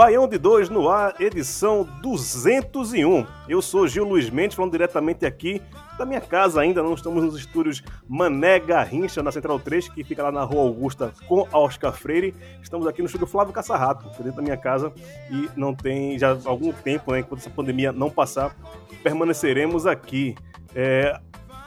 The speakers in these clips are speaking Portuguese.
Baião de 2 no ar, edição 201. Eu sou Gil Luiz Mendes, falando diretamente aqui da minha casa ainda, não estamos nos estúdios Mané Garrincha, na Central 3, que fica lá na Rua Augusta com a Oscar Freire. Estamos aqui no estúdio Flávio Caçarrato, dentro da minha casa, e não tem já algum tempo, né, enquanto essa pandemia não passar, permaneceremos aqui. É,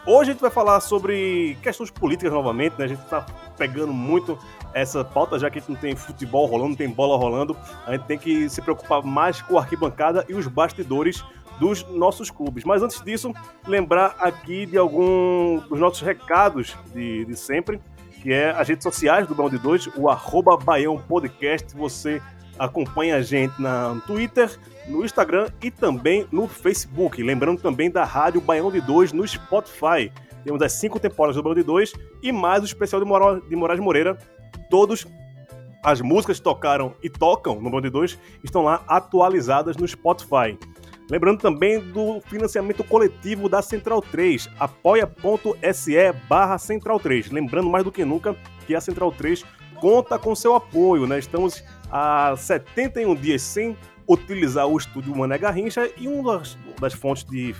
Hoje a gente vai falar sobre questões políticas novamente, né? A gente tá pegando muito essa pauta, já que a gente não tem futebol rolando, não tem bola rolando. A gente tem que se preocupar mais com a arquibancada e os bastidores dos nossos clubes. Mas antes disso, lembrar aqui de algum dos nossos recados de, de sempre, que é as redes sociais do Baião de Dois, o arroba Baião Podcast. Você acompanha a gente na, no Twitter, no Instagram e também no Facebook. Lembrando também da Rádio Baião de 2 no Spotify. Temos as cinco temporadas do Baião de 2 e mais o especial de, Mora- de Moraes Moreira. Todos as músicas que tocaram e tocam no Baião de 2 estão lá atualizadas no Spotify. Lembrando também do financiamento coletivo da Central 3, apoia.se barra Central 3. Lembrando mais do que nunca que a Central 3 conta com seu apoio, né? Estamos há 71 dias sem utilizar o estúdio Mané Garrincha e uma das, das fontes de,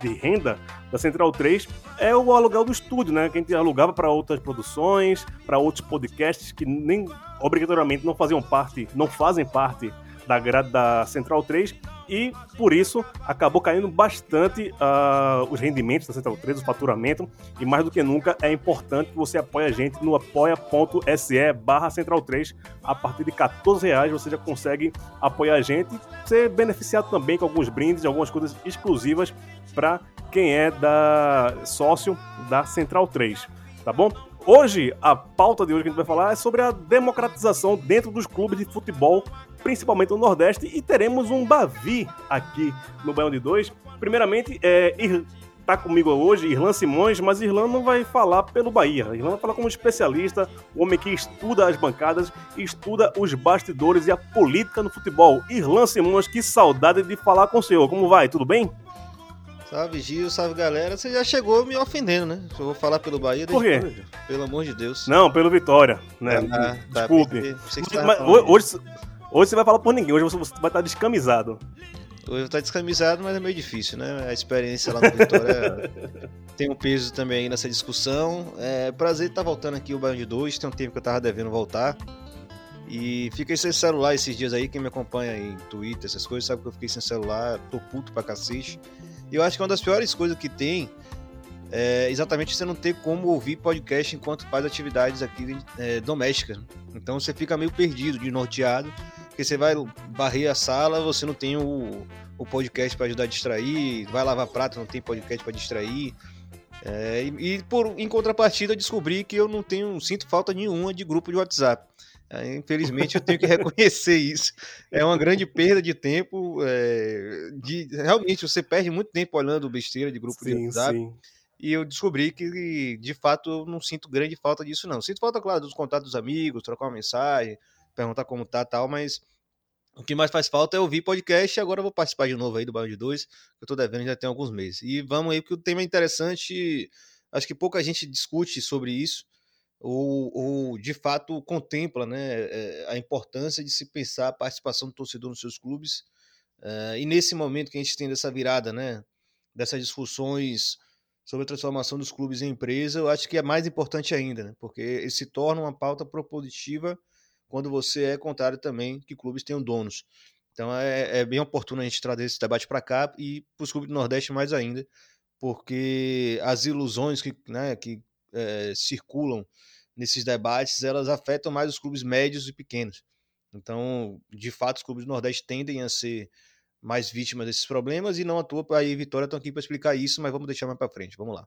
de renda da Central 3 é o aluguel do estúdio, né? Que a gente alugava para outras produções, para outros podcasts que nem obrigatoriamente não faziam parte, não fazem parte da grade da Central 3 e por isso acabou caindo bastante ah, os rendimentos da Central 3, o faturamento e mais do que nunca é importante que você apoie a gente no apoia.se barra Central 3 a partir de 14 reais você já consegue apoiar a gente e ser beneficiado também com alguns brindes, algumas coisas exclusivas para quem é da sócio da Central 3, tá bom? Hoje, a pauta de hoje que a gente vai falar é sobre a democratização dentro dos clubes de futebol, principalmente no Nordeste, e teremos um Bavi aqui no Baião de Dois. Primeiramente, é, Ir- tá comigo hoje Irlan Simões, mas Irlan não vai falar pelo Bahia. Irlan vai falar como especialista, o homem que estuda as bancadas, estuda os bastidores e a política no futebol. Irlan Simões, que saudade de falar com o senhor. Como vai? Tudo bem? Salve Gil, salve galera. Você já chegou me ofendendo, né? Se eu vou falar pelo Bahia, Por quê? Pelo amor de Deus. Não, pelo Vitória, né? Ah, tá, Desculpe. Mas falando. hoje, hoje você vai falar por ninguém, hoje você vai estar descamisado. Hoje tá descamisado, mas é meio difícil, né? A experiência lá no Vitória tem um peso também aí nessa discussão. É prazer estar voltando aqui o Baião de Dois. Tem um tempo que eu tava devendo voltar. E fiquei sem celular esses dias aí. Quem me acompanha em Twitter, essas coisas, sabe que eu fiquei sem celular. Tô puto pra cacete. E eu acho que uma das piores coisas que tem é exatamente você não ter como ouvir podcast enquanto faz atividades aqui é, domésticas. Então você fica meio perdido, desnorteado. Porque você vai varrer a sala, você não tem o, o podcast para ajudar a distrair, vai lavar prato, não tem podcast para distrair. É, e e por, em contrapartida, descobri que eu não tenho, sinto falta nenhuma de grupo de WhatsApp. É, infelizmente, eu tenho que reconhecer isso. É uma grande perda de tempo. é, de, realmente, você perde muito tempo olhando besteira de grupo de Sim, WhatsApp. sim. E eu descobri que, de fato, eu não sinto grande falta disso, não. Sinto falta, claro, dos contatos dos amigos, trocar uma mensagem, perguntar como tá tal, mas o que mais faz falta é ouvir podcast e agora eu vou participar de novo aí do Bairro de Dois, que eu tô devendo já tem alguns meses. E vamos aí, porque o tema é interessante, acho que pouca gente discute sobre isso, ou, ou de fato contempla né, é, a importância de se pensar a participação do torcedor nos seus clubes. É, e nesse momento que a gente tem dessa virada, né, dessas discussões sobre a transformação dos clubes em empresa, eu acho que é mais importante ainda, né? porque ele se torna uma pauta propositiva quando você é contrário também que clubes tenham donos. Então é, é bem oportuno a gente trazer esse debate para cá e para os clubes do Nordeste mais ainda, porque as ilusões que, né, que é, circulam nesses debates, elas afetam mais os clubes médios e pequenos. Então, de fato, os clubes do Nordeste tendem a ser mais vítimas desses problemas e não à toa aí Vitória estão aqui para explicar isso, mas vamos deixar mais para frente. Vamos lá.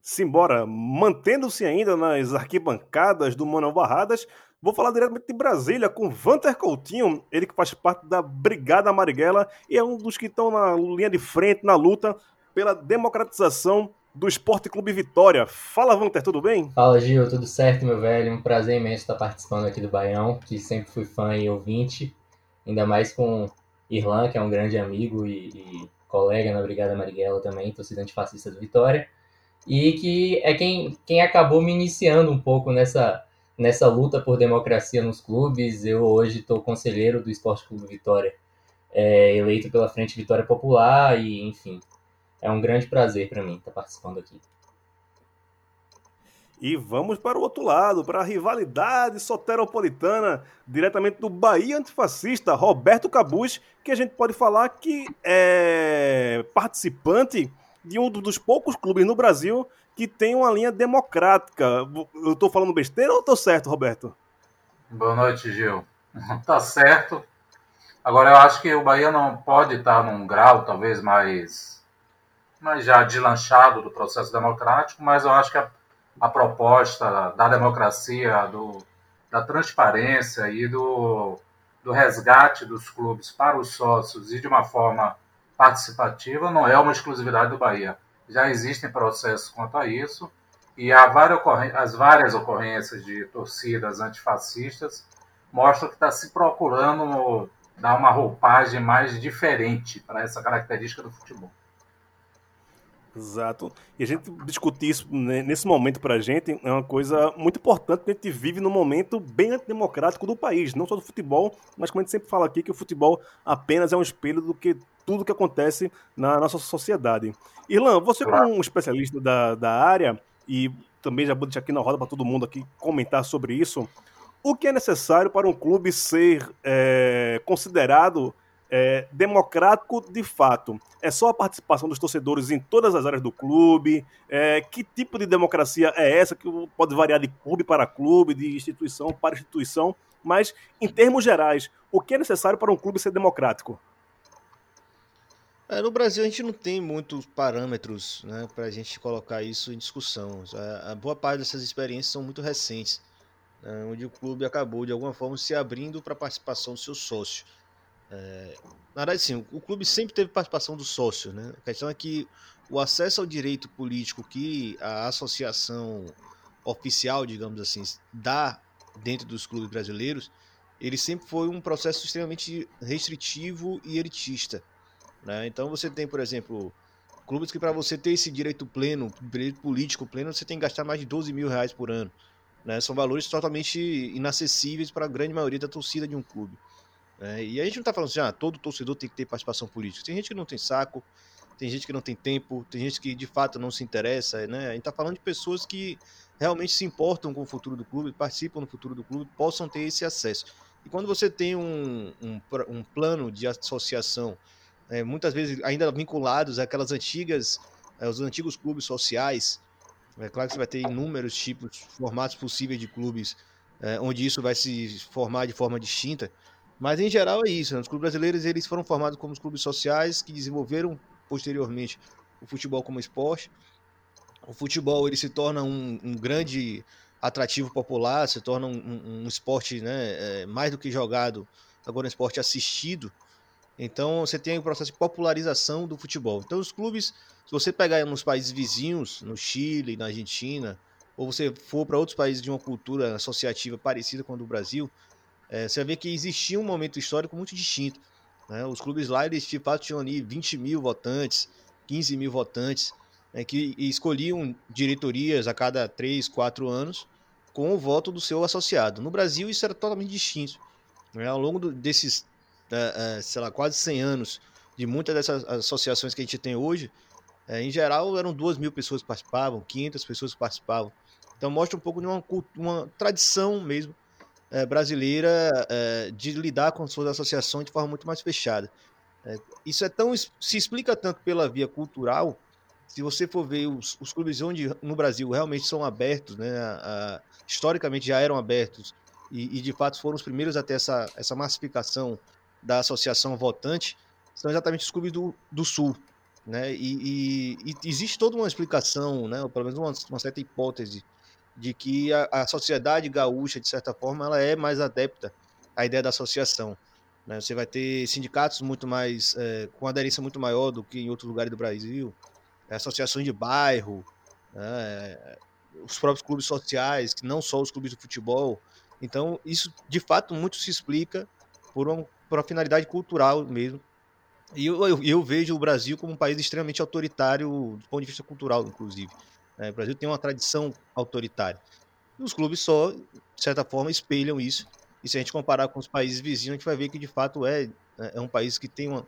Simbora, mantendo-se ainda nas arquibancadas do Manuel Barradas, vou falar diretamente de Brasília com Vanter Coutinho, ele que faz parte da Brigada Marighella e é um dos que estão na linha de frente na luta pela democratização do Esporte Clube Vitória. Fala, Vanter, tudo bem? Fala, Gil, tudo certo, meu velho? Um prazer imenso estar participando aqui do Baião, que sempre fui fã e ouvinte, ainda mais com Irlan, que é um grande amigo e, e colega na Brigada Marighella também, torcida antifascista do Vitória, e que é quem, quem acabou me iniciando um pouco nessa, nessa luta por democracia nos clubes. Eu hoje estou conselheiro do Esporte Clube Vitória, é, eleito pela Frente Vitória Popular, e enfim, é um grande prazer para mim estar participando aqui. E vamos para o outro lado, para a rivalidade soteropolitana, diretamente do Bahia antifascista, Roberto Cabuz, que a gente pode falar que é participante de um dos poucos clubes no Brasil que tem uma linha democrática. Eu estou falando besteira ou estou certo, Roberto? Boa noite, Gil. Tá certo. Agora, eu acho que o Bahia não pode estar num grau talvez mais, mais já deslanchado do processo democrático, mas eu acho que a a proposta da democracia, do, da transparência e do, do resgate dos clubes para os sócios e de uma forma participativa não é uma exclusividade do Bahia. Já existem processos quanto a isso e várias as várias ocorrências de torcidas antifascistas mostram que está se procurando dar uma roupagem mais diferente para essa característica do futebol. Exato. E a gente discutir isso né, nesse momento pra gente é uma coisa muito importante, porque a gente vive num momento bem antidemocrático do país, não só do futebol, mas como a gente sempre fala aqui, que o futebol apenas é um espelho do que tudo que acontece na nossa sociedade. Irlan, você como um especialista da, da área, e também já vou deixar aqui na roda para todo mundo aqui comentar sobre isso, o que é necessário para um clube ser é, considerado é, democrático de fato? É só a participação dos torcedores em todas as áreas do clube? É, que tipo de democracia é essa que pode variar de clube para clube, de instituição para instituição? Mas, em termos gerais, o que é necessário para um clube ser democrático? É, no Brasil a gente não tem muitos parâmetros né, para a gente colocar isso em discussão. A, a, boa parte dessas experiências são muito recentes, né, onde o clube acabou de alguma forma se abrindo para a participação do seu sócio. É, na verdade, sim, o clube sempre teve participação do sócio, né? A questão é que o acesso ao direito político que a associação oficial, digamos assim, dá dentro dos clubes brasileiros, ele sempre foi um processo extremamente restritivo e elitista. Né? Então você tem, por exemplo, clubes que para você ter esse direito pleno, direito político pleno, você tem que gastar mais de 12 mil reais por ano. Né? São valores totalmente inacessíveis para a grande maioria da torcida de um clube. É, e a gente não está falando assim, ah, todo torcedor tem que ter participação política. Tem gente que não tem saco, tem gente que não tem tempo, tem gente que de fato não se interessa, né? A gente está falando de pessoas que realmente se importam com o futuro do clube, participam do futuro do clube, possam ter esse acesso. E quando você tem um, um, um plano de associação, é, muitas vezes ainda vinculados àquelas antigas, aos antigos clubes sociais, é claro que você vai ter inúmeros tipos, formatos possíveis de clubes, é, onde isso vai se formar de forma distinta. Mas em geral é isso. Né? Os clubes brasileiros eles foram formados como os clubes sociais que desenvolveram posteriormente o futebol como esporte. O futebol ele se torna um, um grande atrativo popular, se torna um, um, um esporte né, é, mais do que jogado, agora um esporte assistido. Então você tem o processo de popularização do futebol. Então os clubes, se você pegar nos países vizinhos, no Chile, na Argentina, ou você for para outros países de uma cultura associativa parecida com a do Brasil, é, você vê que existia um momento histórico muito distinto. Né? Os clubes lá, eles de fato tinham ali 20 mil votantes, 15 mil votantes, né, que escolhiam diretorias a cada 3, 4 anos com o voto do seu associado. No Brasil, isso era totalmente distinto. Né? Ao longo do, desses, uh, uh, sei lá, quase 100 anos de muitas dessas associações que a gente tem hoje, É, em geral, eram duas mil pessoas que participavam, 500 pessoas que participavam. Então, mostra um pouco de uma, uma tradição mesmo é, brasileira é, de lidar com suas associações de forma muito mais fechada. É, isso é tão se explica tanto pela via cultural. Se você for ver os, os clubes onde no Brasil realmente são abertos, né, a, a, historicamente já eram abertos e, e, de fato foram os primeiros a ter essa, essa massificação da associação votante, são exatamente os clubes do, do Sul. Né? E, e, e existe toda uma explicação, né, ou pelo menos uma, uma certa hipótese, de que a, a, sociedade gaúcha, de certa forma, ela é mais adepta à ideia da associação. Né? Você vai ter sindicatos muito mais, é, com aderência muito maior do que em outros lugares do Brasil, associações de bairro, né? os próprios clubes sociais, que não só os clubes de futebol. Então, isso de fato muito se explica por uma, por uma finalidade cultural mesmo. E eu, eu, eu, vejo o Brasil como um país extremamente autoritário do ponto de vista cultural, inclusive. É, o Brasil tem uma tradição autoritária. E os clubes só, de certa forma, espelham isso. E se a gente comparar com os países vizinhos, a gente vai ver que de fato é, é um país que tem uma,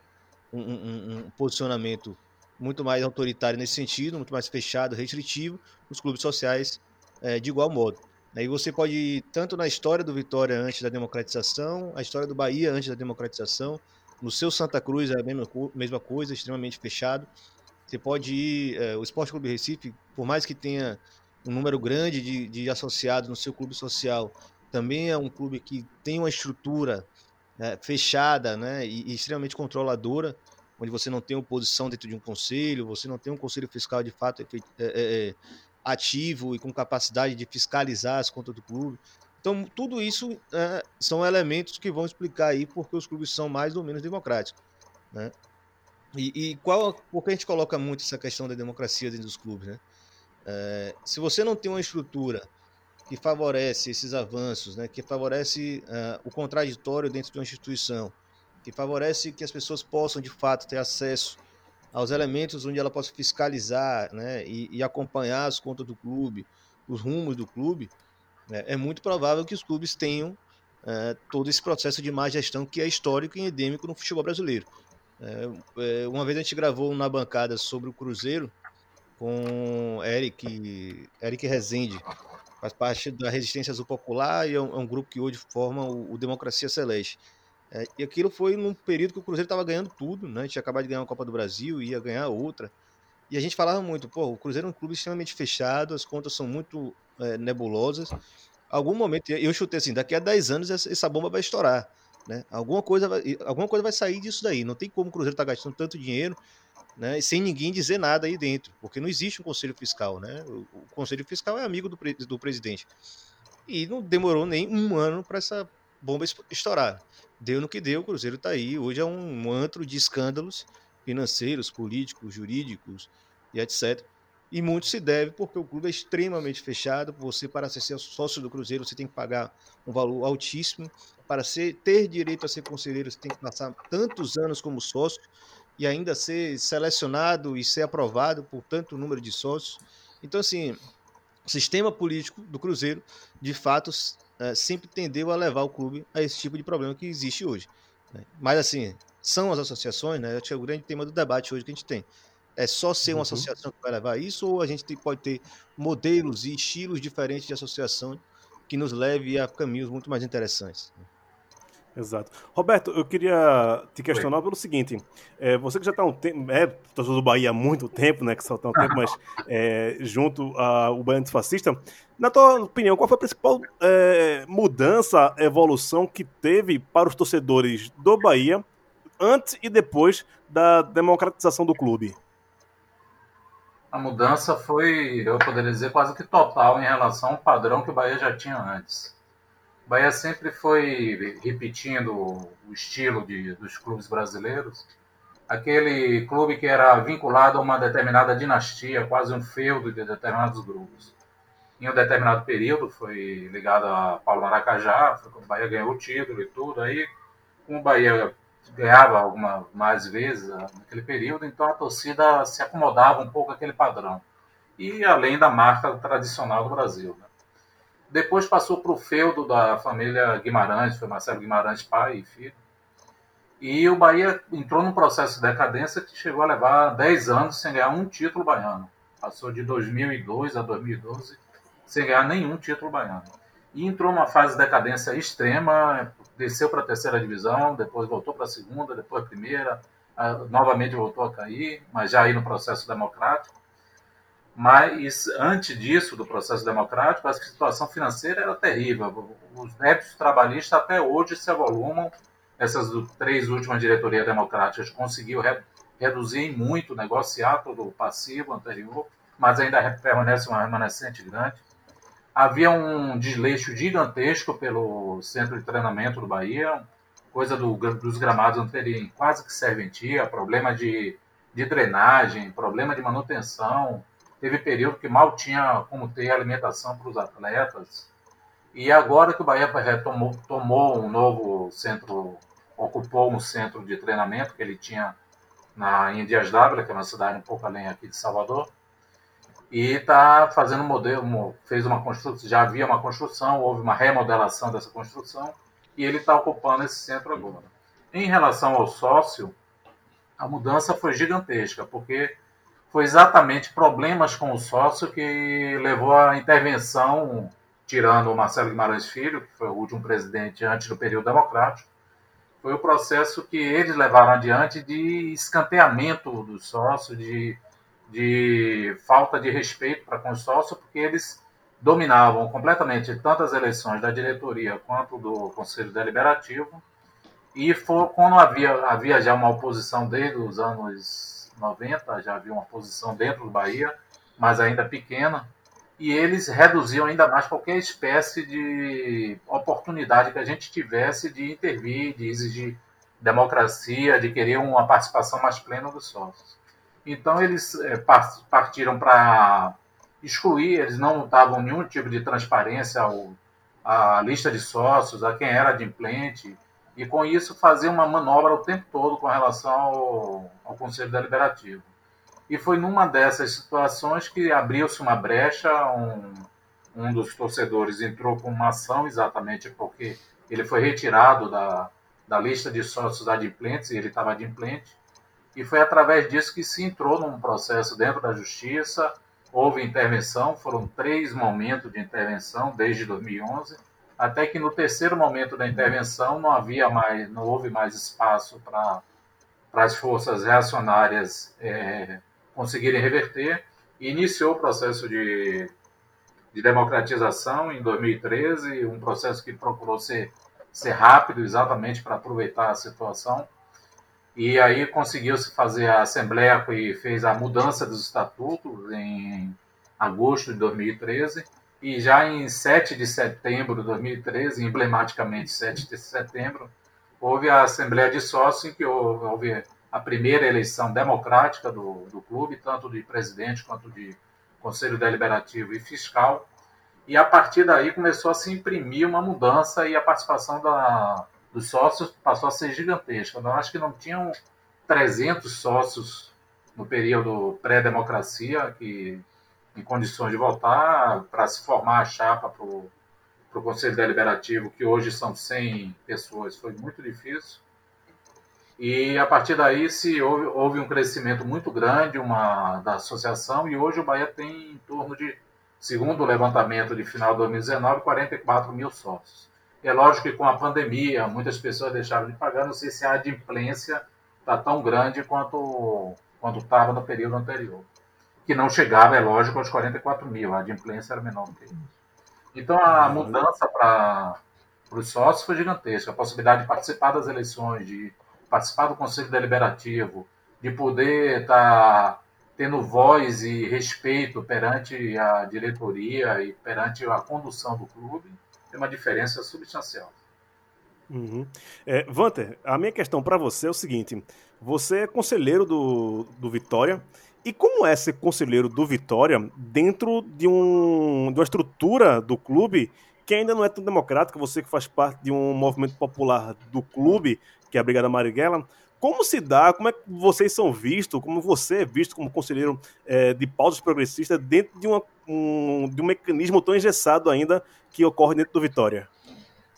um, um, um posicionamento muito mais autoritário nesse sentido, muito mais fechado, restritivo, os clubes sociais é, de igual modo. Aí você pode ir tanto na história do Vitória antes da democratização, a história do Bahia antes da democratização, no seu Santa Cruz é a mesma, mesma coisa, extremamente fechado. Você pode ir, é, o Esporte Clube Recife, por mais que tenha um número grande de, de associados no seu clube social, também é um clube que tem uma estrutura é, fechada né, e, e, extremamente controladora, onde você não tem oposição dentro de um conselho, você não tem um conselho fiscal de fato é, ativo e com capacidade de fiscalizar as contas do clube. Então, tudo isso são elementos que vão explicar aí porque os clubes são mais ou menos democráticos. Né? E, e qual, por que a gente coloca muito essa questão da democracia dentro dos clubes, né? É, se você não tem uma estrutura que favorece esses avanços, né, que favorece uh, o contraditório dentro de uma instituição, que favorece que as pessoas possam de fato ter acesso aos elementos onde ela possa fiscalizar né, e, e acompanhar as contas do clube, os rumos do clube, né, é muito provável que os clubes tenham uh, todo esse processo de má gestão que é histórico e endêmico no futebol brasileiro. É, é, uma vez a gente gravou na bancada sobre o Cruzeiro com Eric, Eric Rezende, faz parte da Resistência Azul Popular e é um, é um grupo que hoje forma o, o Democracia Celeste. É, e aquilo foi num período que o Cruzeiro estava ganhando tudo, né? Gente acabado de ganhar uma Copa do Brasil, ia ganhar outra. E a gente falava muito, pô, o Cruzeiro é um clube extremamente fechado, as contas são muito é, nebulosas. Algum momento, eu chutei assim, daqui a 10 anos essa bomba vai estourar. Né? Alguma, coisa vai, alguma coisa vai sair disso daí. Não tem como o Cruzeiro estar tá gastando tanto dinheiro né, sem ninguém dizer nada aí dentro, porque não existe um conselho fiscal. Né? O, o conselho fiscal é amigo do, do presidente. E não demorou nem um ano para essa bomba estourar. Deu no que deu, o Cruzeiro está aí. Hoje é um antro de escândalos financeiros, políticos, jurídicos e etc. E muito se deve porque o clube é extremamente fechado. Você, para ser sócio do Cruzeiro, você tem que pagar um valor altíssimo para ser, ter direito a ser conselheiro, você tem que passar tantos anos como sócio e ainda ser selecionado e ser aprovado por tanto número de sócios. Então, assim, o sistema político do Cruzeiro, de fato, é, sempre tendeu a levar o clube a esse tipo de problema que existe hoje. Né? Mas, assim, são as associações, né? Acho que é o grande tema do debate hoje que a gente tem. É só ser uma uhum. associação que vai levar isso, ou a gente pode ter modelos e estilos diferentes de associação que nos leve a caminhos muito mais interessantes. Exato. Roberto, eu queria te questionar Oi. pelo seguinte: é, você que já está um tempo, é torcedor do Bahia há muito tempo, né? Que só está um tempo, mas é, junto ao Bahia Antifascista, na tua opinião, qual foi a principal é, mudança, evolução que teve para os torcedores do Bahia antes e depois da democratização do clube? A mudança foi, eu poderia dizer, quase que total em relação ao padrão que o Bahia já tinha antes. O Bahia sempre foi repetindo o estilo de, dos clubes brasileiros. Aquele clube que era vinculado a uma determinada dinastia, quase um feudo de determinados grupos. Em um determinado período foi ligado a Paulo Maracajá, foi quando o Bahia ganhou o título e tudo. Aí, como o Bahia ganhava algumas mais vezes ah, naquele período, então a torcida se acomodava um pouco àquele padrão. E além da marca tradicional do Brasil. Né? Depois passou para o feudo da família Guimarães, foi Marcelo Guimarães pai e filho. E o Bahia entrou num processo de decadência que chegou a levar 10 anos sem ganhar um título baiano. Passou de 2002 a 2012 sem ganhar nenhum título baiano. E entrou numa fase de decadência extrema, desceu para a terceira divisão, depois voltou para a segunda, depois a primeira, novamente voltou a cair, mas já aí no processo democrático. Mas antes disso, do processo democrático, a situação financeira era terrível. Os débitos trabalhistas até hoje se avolumam. Essas três últimas diretorias democráticas conseguiu re reduzir muito, negociar todo o passivo anterior, mas ainda permanece uma remanescente grande. Havia um desleixo gigantesco pelo centro de treinamento do Bahia, coisa do, dos gramados terem quase que serventia, problema de, de drenagem, problema de manutenção. Teve período que mal tinha como ter alimentação para os atletas. E agora que o Bahia retomou, tomou um novo centro, ocupou um centro de treinamento que ele tinha na Indias d'Ávila, que é uma cidade um pouco além aqui de Salvador, e está fazendo um modelo, fez uma construção, já havia uma construção, houve uma remodelação dessa construção, e ele está ocupando esse centro agora. Em relação ao sócio, a mudança foi gigantesca, porque foi exatamente problemas com o sócio que levou à intervenção, tirando o Marcelo Guimarães Filho, que foi o último presidente antes do período democrático, foi o processo que eles levaram adiante de escanteamento do sócio, de de falta de respeito para com os sócios, porque eles dominavam completamente tanto as eleições da diretoria quanto do Conselho Deliberativo. E foi, quando havia, havia já uma oposição desde os anos 90, já havia uma oposição dentro do Bahia, mas ainda pequena, e eles reduziam ainda mais qualquer espécie de oportunidade que a gente tivesse de intervir, de exigir democracia, de querer uma participação mais plena dos sócios. Então eles é, partiram para excluir, eles não davam nenhum tipo de transparência ao, à lista de sócios, a quem era adimplente, e com isso fazer uma manobra o tempo todo com relação ao, ao Conselho Deliberativo. E foi numa dessas situações que abriu-se uma brecha, um, um dos torcedores entrou com uma ação exatamente porque ele foi retirado da, da lista de sócios adimplentes, e ele estava adimplente, e foi através disso que se entrou num processo dentro da justiça, houve intervenção, foram três momentos de intervenção desde 2011, até que no terceiro momento da intervenção não havia mais, não houve mais espaço para as forças reacionárias é, conseguirem reverter, e iniciou o processo de, de democratização em 2013, um processo que procurou ser, ser rápido exatamente para aproveitar a situação e aí conseguiu-se fazer a Assembleia e fez a mudança dos estatutos em agosto de 2013. E já em 7 de setembro de 2013, emblematicamente 7 de setembro, houve a Assembleia de Sócios, em que houve a primeira eleição democrática do, do clube, tanto de presidente quanto de Conselho Deliberativo e Fiscal. E a partir daí começou a se imprimir uma mudança e a participação da, dos sócios passou a ser gigantesca. Eu acho que não tinham 300 sócios no período pré-democracia que em condições de votar para se formar a chapa para o Conselho Deliberativo, que hoje são 100 pessoas, foi muito difícil. E a partir daí se houve, houve um crescimento muito grande uma, da associação e hoje o Bahia tem em torno de, segundo o levantamento de final de 2019, 44 mil sócios. É lógico que com a pandemia, muitas pessoas deixaram de pagar. Não sei se a adimplência está tão grande quanto quando estava no período anterior. Que não chegava, é lógico, aos 44 mil. A adimplência era menor do que isso. Então, a mudança para os sócios foi gigantesca. A possibilidade de participar das eleições, de participar do Conselho Deliberativo, de poder estar tá tendo voz e respeito perante a diretoria e perante a condução do clube tem uma diferença substancial. Uhum. É, Vanter, a minha questão para você é o seguinte: você é conselheiro do, do Vitória. E como é ser conselheiro do Vitória dentro de, um, de uma estrutura do clube que ainda não é tão democrática? Você que faz parte de um movimento popular do clube, que é a Brigada Marighella, como se dá, como é que vocês são vistos, como você é visto como conselheiro é, de pautas progressistas dentro de, uma, um, de um mecanismo tão engessado ainda que ocorre dentro do Vitória?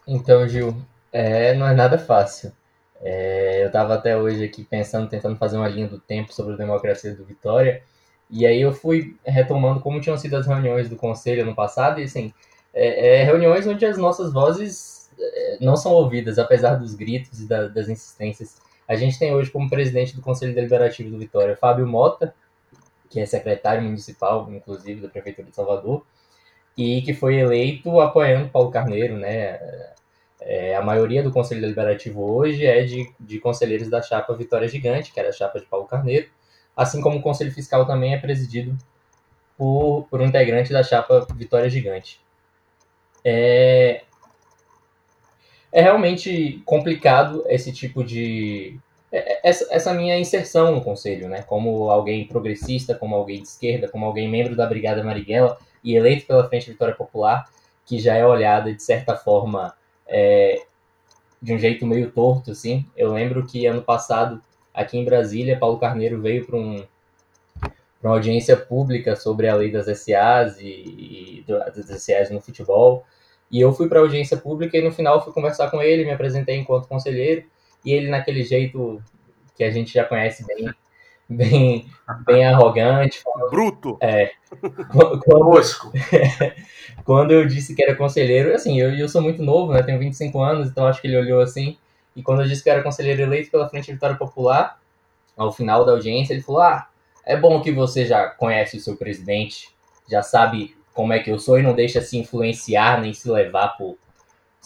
Então, Gil, é, não é nada fácil. É, eu estava até hoje aqui pensando, tentando fazer uma linha do tempo sobre a democracia do Vitória, e aí eu fui retomando como tinham sido as reuniões do conselho no passado, e assim, é, é, reuniões onde as nossas vozes é, não são ouvidas, apesar dos gritos e da, das insistências. A gente tem hoje como presidente do Conselho Deliberativo do Vitória Fábio Mota, que é secretário municipal, inclusive, da Prefeitura de Salvador, e que foi eleito apoiando Paulo Carneiro, né? É, a maioria do Conselho Deliberativo hoje é de, de conselheiros da chapa Vitória Gigante, que era a chapa de Paulo Carneiro, assim como o Conselho Fiscal também é presidido por, por um integrante da chapa Vitória Gigante. É, é realmente complicado esse tipo de. É, é, essa, essa minha inserção no conselho, né? Como alguém progressista, como alguém de esquerda, como alguém membro da Brigada Marighella e eleito pela Frente Vitória Popular, que já é olhada de certa forma é, de um jeito meio torto, assim. Eu lembro que ano passado, aqui em Brasília, Paulo Carneiro veio para um, uma audiência pública sobre a lei das SAs e, e das SAs no futebol. E eu fui para a audiência pública e no final fui conversar com ele, me apresentei enquanto conselheiro, e ele naquele jeito que a gente já conhece bem, bem, bem arrogante. Bruto! É. Quando, quando eu disse que era conselheiro, assim, eu, eu sou muito novo, né? Tenho 25 anos, então acho que ele olhou assim. E quando eu disse que era conselheiro eleito pela Frente Vitória Popular, ao final da audiência, ele falou: Ah, é bom que você já conhece o seu presidente, já sabe como é que eu sou e não deixa se influenciar nem se levar por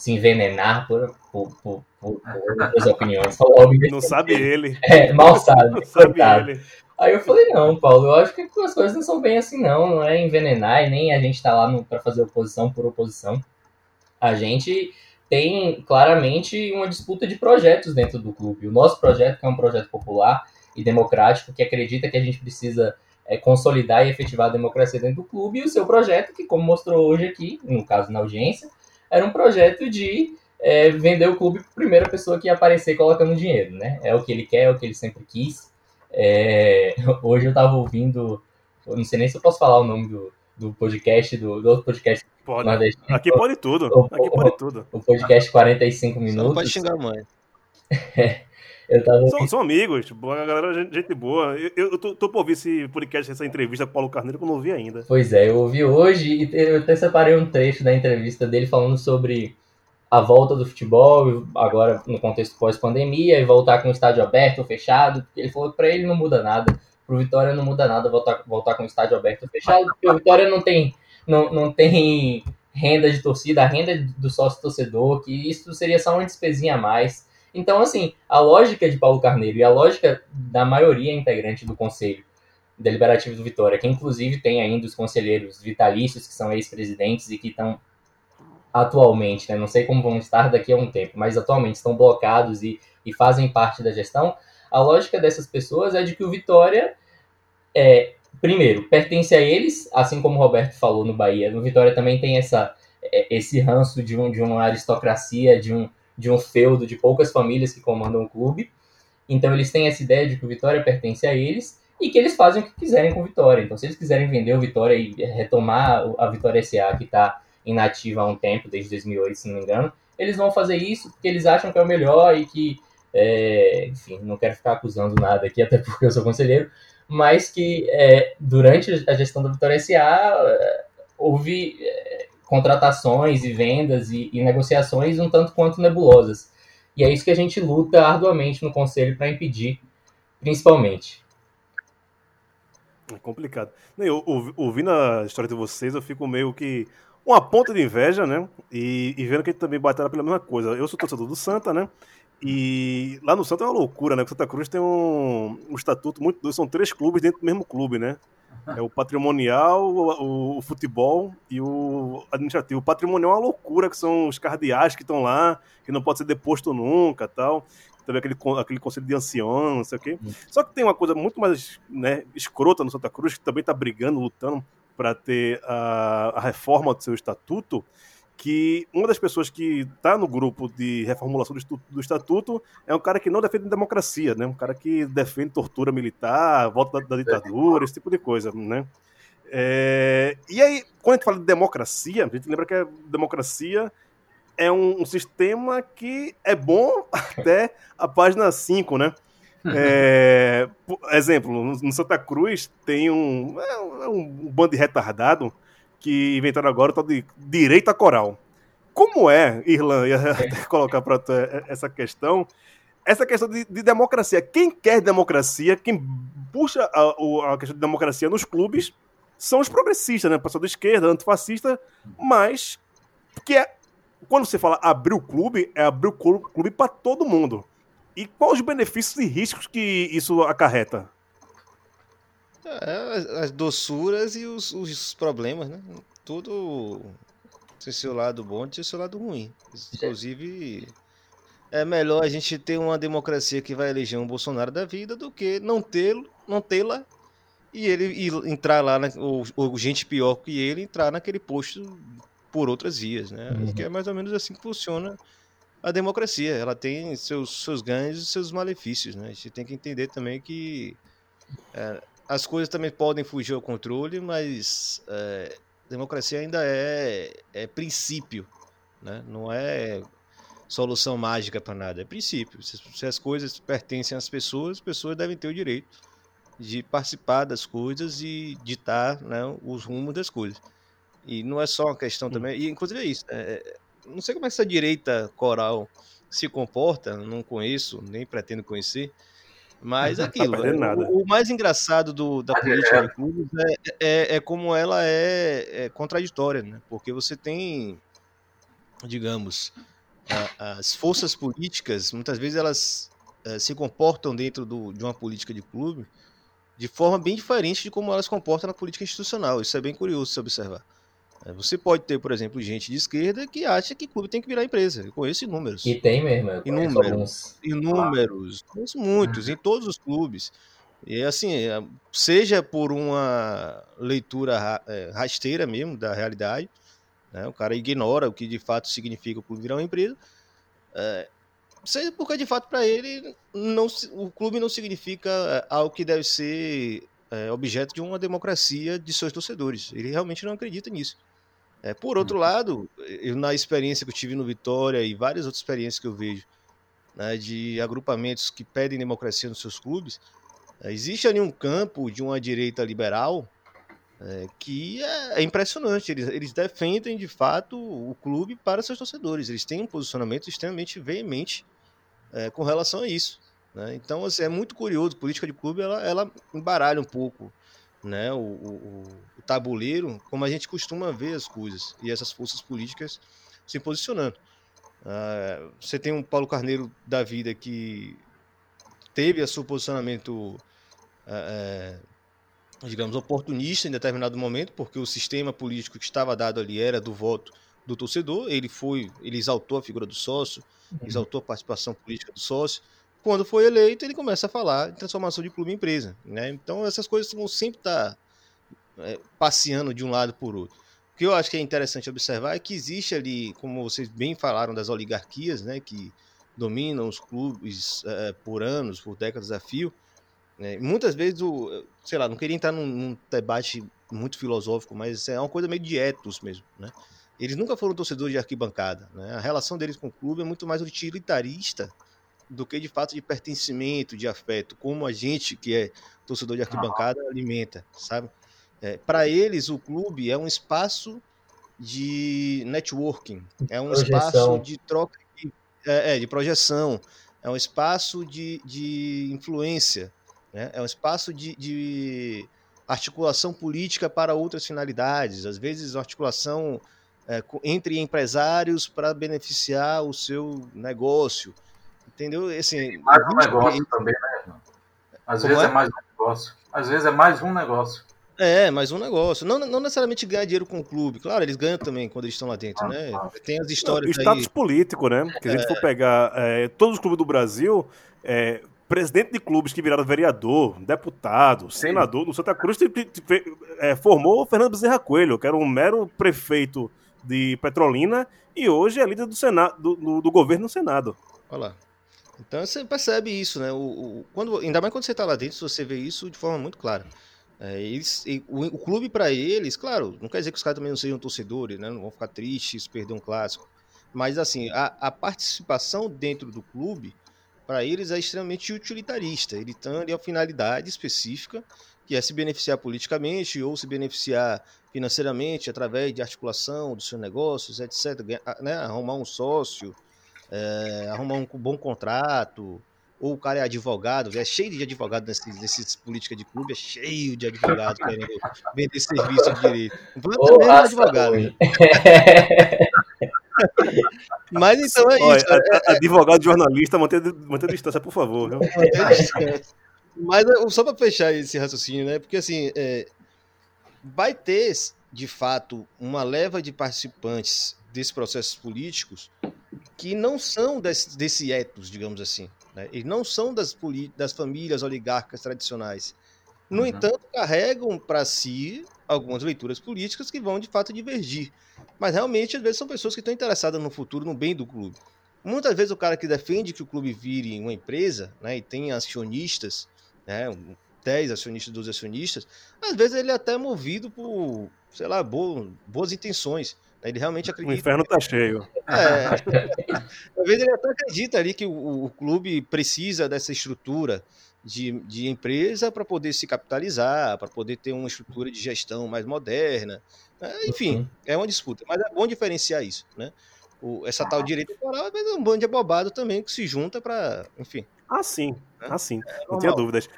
se envenenar por, por, por, por, por outras opiniões. não sabe ele. É, mal sabe. não sabe ele. Aí eu falei, não, Paulo, eu acho que as coisas não são bem assim, não. Não é envenenar e nem a gente tá lá para fazer oposição por oposição. A gente tem claramente uma disputa de projetos dentro do clube. O nosso projeto, que é um projeto popular e democrático, que acredita que a gente precisa é, consolidar e efetivar a democracia dentro do clube, e o seu projeto, que como mostrou hoje aqui, no caso na audiência, era um projeto de é, vender o clube para a primeira pessoa que ia aparecer colocando dinheiro, né? É o que ele quer, é o que ele sempre quis. É, hoje eu estava ouvindo, eu não sei nem se eu posso falar o nome do, do podcast, do, do outro podcast. Pode. Aqui pode tudo. O, Aqui pode tudo. O podcast 45 minutos. Não pode xingar a mãe. Eu tava... são, são amigos, tipo, a galera, gente, gente boa. Eu, eu tô, tô por ouvir esse podcast, essa entrevista com o Paulo Carneiro, que eu não ouvi ainda. Pois é, eu ouvi hoje e eu até separei um trecho da entrevista dele falando sobre a volta do futebol, agora no contexto pós-pandemia, e voltar com o estádio aberto ou fechado. Ele falou que pra ele não muda nada, pro Vitória não muda nada voltar, voltar com o estádio aberto ou fechado, porque o Vitória não tem, não, não tem renda de torcida, a renda do sócio torcedor, que isso seria só uma despesinha a mais então, assim, a lógica de Paulo Carneiro e a lógica da maioria integrante do Conselho Deliberativo do Vitória, que inclusive tem ainda os conselheiros vitalícios, que são ex-presidentes e que estão atualmente, né, não sei como vão estar daqui a um tempo, mas atualmente estão blocados e, e fazem parte da gestão, a lógica dessas pessoas é de que o Vitória, é, primeiro, pertence a eles, assim como o Roberto falou no Bahia, no Vitória também tem essa, é, esse ranço de, um, de uma aristocracia, de um, de um feudo de poucas famílias que comandam o clube. Então eles têm essa ideia de que o Vitória pertence a eles e que eles fazem o que quiserem com o Vitória. Então se eles quiserem vender o Vitória e retomar a Vitória SA, que está inativa há um tempo, desde 2008, se não me engano, eles vão fazer isso porque eles acham que é o melhor e que, é, enfim, não quero ficar acusando nada aqui, até porque eu sou conselheiro, mas que é, durante a gestão da Vitória SA é, houve é, contratações e vendas e, e negociações um tanto quanto nebulosas. E é isso que a gente luta arduamente no Conselho para impedir, principalmente. É complicado. Eu, ouvindo a história de vocês, eu fico meio que uma ponta de inveja, né? E, e vendo que também batalha pela mesma coisa. Eu sou torcedor do Santa, né? E lá no Santa é uma loucura, né? O Santa Cruz tem um, um estatuto muito. São três clubes dentro do mesmo clube, né? É o patrimonial, o, o, futebol e o administrativo. O patrimonial é uma loucura, que são os cardeais que estão lá, que não pode ser deposto nunca tal. Também aquele, aquele conselho de ancião, não sei o quê. Hum. Só que tem uma coisa muito mais né, escrota no Santa Cruz, que também está brigando, lutando para ter a, a reforma do seu estatuto, que uma das pessoas que está no grupo de reformulação do, do, estatuto é um cara que não defende democracia, né? Um cara que defende tortura militar, volta da, da ditadura, esse tipo de coisa, né? É, e aí, quando a gente fala de democracia, a gente lembra que a democracia é um, um sistema que é bom até a página 5, né? É, por exemplo, no Santa Cruz tem um, é um, é um bando de retardado que inventaram agora o tal de direito a coral. Como é, Irlan, ia até colocar para essa questão, essa questão de, de, democracia. Quem quer democracia, quem puxa a, a, questão de democracia nos clubes são os progressistas, né? Pessoal da esquerda, antifascista, mas que é quando você fala abrir o clube, é abrir o clube para todo mundo. E quais os benefícios e riscos que isso acarreta? É, as doçuras e os, os, problemas, né? Tudo tem seu lado bom e tem seu lado ruim. Inclusive, é melhor a gente ter uma democracia que vai eleger um Bolsonaro da vida do que não tê-lo, não tê-la e ele e entrar lá, na, ou, ou, gente pior que ele entrar naquele posto por outras vias, né? Uhum. Que é mais ou menos assim que funciona a democracia. Ela tem seus, seus ganhos e seus malefícios, né? A gente tem que entender também que é, as coisas também podem fugir ao controle, mas é, democracia ainda é, é princípio, né? Não é solução mágica para nada, é princípio. Se, se, as coisas pertencem às pessoas, as pessoas devem ter o direito de participar das coisas e ditar né, os rumos das coisas. E não é só uma questão também, e inclusive é isso, é, não sei como é essa direita coral se comporta, não conheço, nem pretendo conhecer, mas tá aquilo, tá o, o, mais engraçado do, da política de clubes é, é, é, como ela é, é contraditória, né? porque você tem, digamos, as forças políticas, muitas vezes elas uh, se comportam dentro do, de uma política de clube de forma bem diferente de como elas se comportam na política institucional. Isso é bem curioso se observar. Uh, você pode ter, por exemplo, gente de esquerda que acha que clube tem que virar empresa. Eu conheço inúmeros. E tem mesmo. Inúmeros. Inúmeros. Conheço muitos, em todos os clubes. E assim, é, seja por uma leitura rasteira mesmo da realidade, né? O cara ignora o que de fato significa o clube virar uma empresa. É, seja porque de fato para ele não, o clube não significa é, algo que deve ser é, objeto de uma democracia de seus torcedores. Ele realmente não acredita nisso. É, por outro uhum. lado, eu, na experiência que eu tive no Vitória e várias outras experiências que eu vejo né, de agrupamentos que pedem democracia nos seus clubes, é, existe ali um campo de uma direita liberal é, que é, é, impressionante. Eles, eles defendem de fato o clube para seus torcedores. Eles têm um posicionamento extremamente veemente é, com relação a isso. Né? Então assim, é muito curioso. Política de clube ela, ela embaralha um pouco né, o, o, o, tabuleiro, como a gente costuma ver as coisas e essas forças políticas se posicionando. Uh, você tem um Paulo Carneiro da vida que teve a seu posicionamento uh, digamos, oportunista em determinado momento, porque o sistema político que estava dado ali era do voto do torcedor. Ele foi, ele exaltou a figura do sócio, uhum. exaltou a participação política do sócio. Quando foi eleito, ele começa a falar de transformação de clube em empresa. Né? Então, essas coisas vão sempre estar é, passeando de um lado por outro. O que eu acho que é interessante observar é que existe ali, como vocês bem falaram, das oligarquias, né, que dominam os clubes é, por anos, por décadas a fio. Né? Muitas vezes, o, sei lá, não queria entrar num, num, debate muito filosófico, mas é uma coisa meio de etos mesmo, né? Eles nunca foram torcedores de arquibancada, né? A relação deles com o clube é muito mais utilitarista do que de fato de pertencimento, de afeto, como a gente que é torcedor de arquibancada alimenta, sabe? É, Para eles, o clube é um espaço de networking, é um projeção. espaço de troca de, é, é, de projeção, é um espaço de, de influência, né? É um espaço de, de, articulação política para outras finalidades, às vezes articulação é, entre empresários para beneficiar o seu negócio. Entendeu? Assim, mais um negócio também, né? Às vezes é? é mais um negócio. Às vezes é mais um negócio. É, mais um negócio. Não, não necessariamente ganhar dinheiro com o clube. Claro, eles ganham também quando eles estão lá dentro, ah, né? Ah. Tem as histórias. o status aí... político, né? Que a gente é... for pegar é, todos os clubes do Brasil, é, presidente de clubes que viraram vereador, deputado, senador do Santa Cruz é, formou o Fernando Bezerra Coelho, que era um mero prefeito de Petrolina e hoje é líder do, Senado, do, do, do governo no Senado. Olha lá. Então você percebe isso, né? O, o, quando, ainda mais quando você está lá dentro, você vê isso de forma muito clara. É, eles, o, o, clube para eles, claro, não quer dizer que os caras também não sejam torcedores, né? Não vão ficar tristes, perder um clássico. Mas assim, a, a participação dentro do clube, para eles é extremamente utilitarista. Ele tem ali a finalidade específica, que é se beneficiar politicamente ou se beneficiar financeiramente através de articulação dos seus negócios, etc. Né? Arrumar um sócio, é, arrumar um bom contrato, ou o cara é advogado, é cheio de advogado nesses, nesses política de clube, é cheio de advogado querendo vender serviço de direito. Vamos também é advogado. Mas então é Olha, isso. a- é- a- advogado jornalista, manter, manter distância, por favor. Viu? Mas eh, só para fechar esse raciocínio, né? Porque assim, é, vai ter de fato uma leva de participantes desses processos políticos que não são desse, desse etos, digamos assim. Né? Eles não são das, das famílias oligarcas tradicionais. No Uhum. entanto, carregam para si algumas leituras políticas que vão de fato divergir. Mas realmente, às vezes, são pessoas que estão interessadas no futuro, no bem do clube. Muitas vezes o cara que defende que o clube vire uma empresa, né, e tem acionistas, né, um- 10 acionistas, 12 acionistas, às vezes ele é até movido por, sei lá, bo- boas intenções. Né, Ele realmente O acredita. inferno tá cheio. É, às vezes ele até acredita ali que o, o clube precisa dessa estrutura de, de empresa para poder se capitalizar, para poder ter uma estrutura de gestão mais moderna. É, enfim, Uhum. é uma disputa. Mas é bom diferenciar isso, né? O- essa tal direita vezes é um bando de abobado também que se junta para, enfim. Ah, sim. É. Ah, sim. Não normal. tinha dúvidas.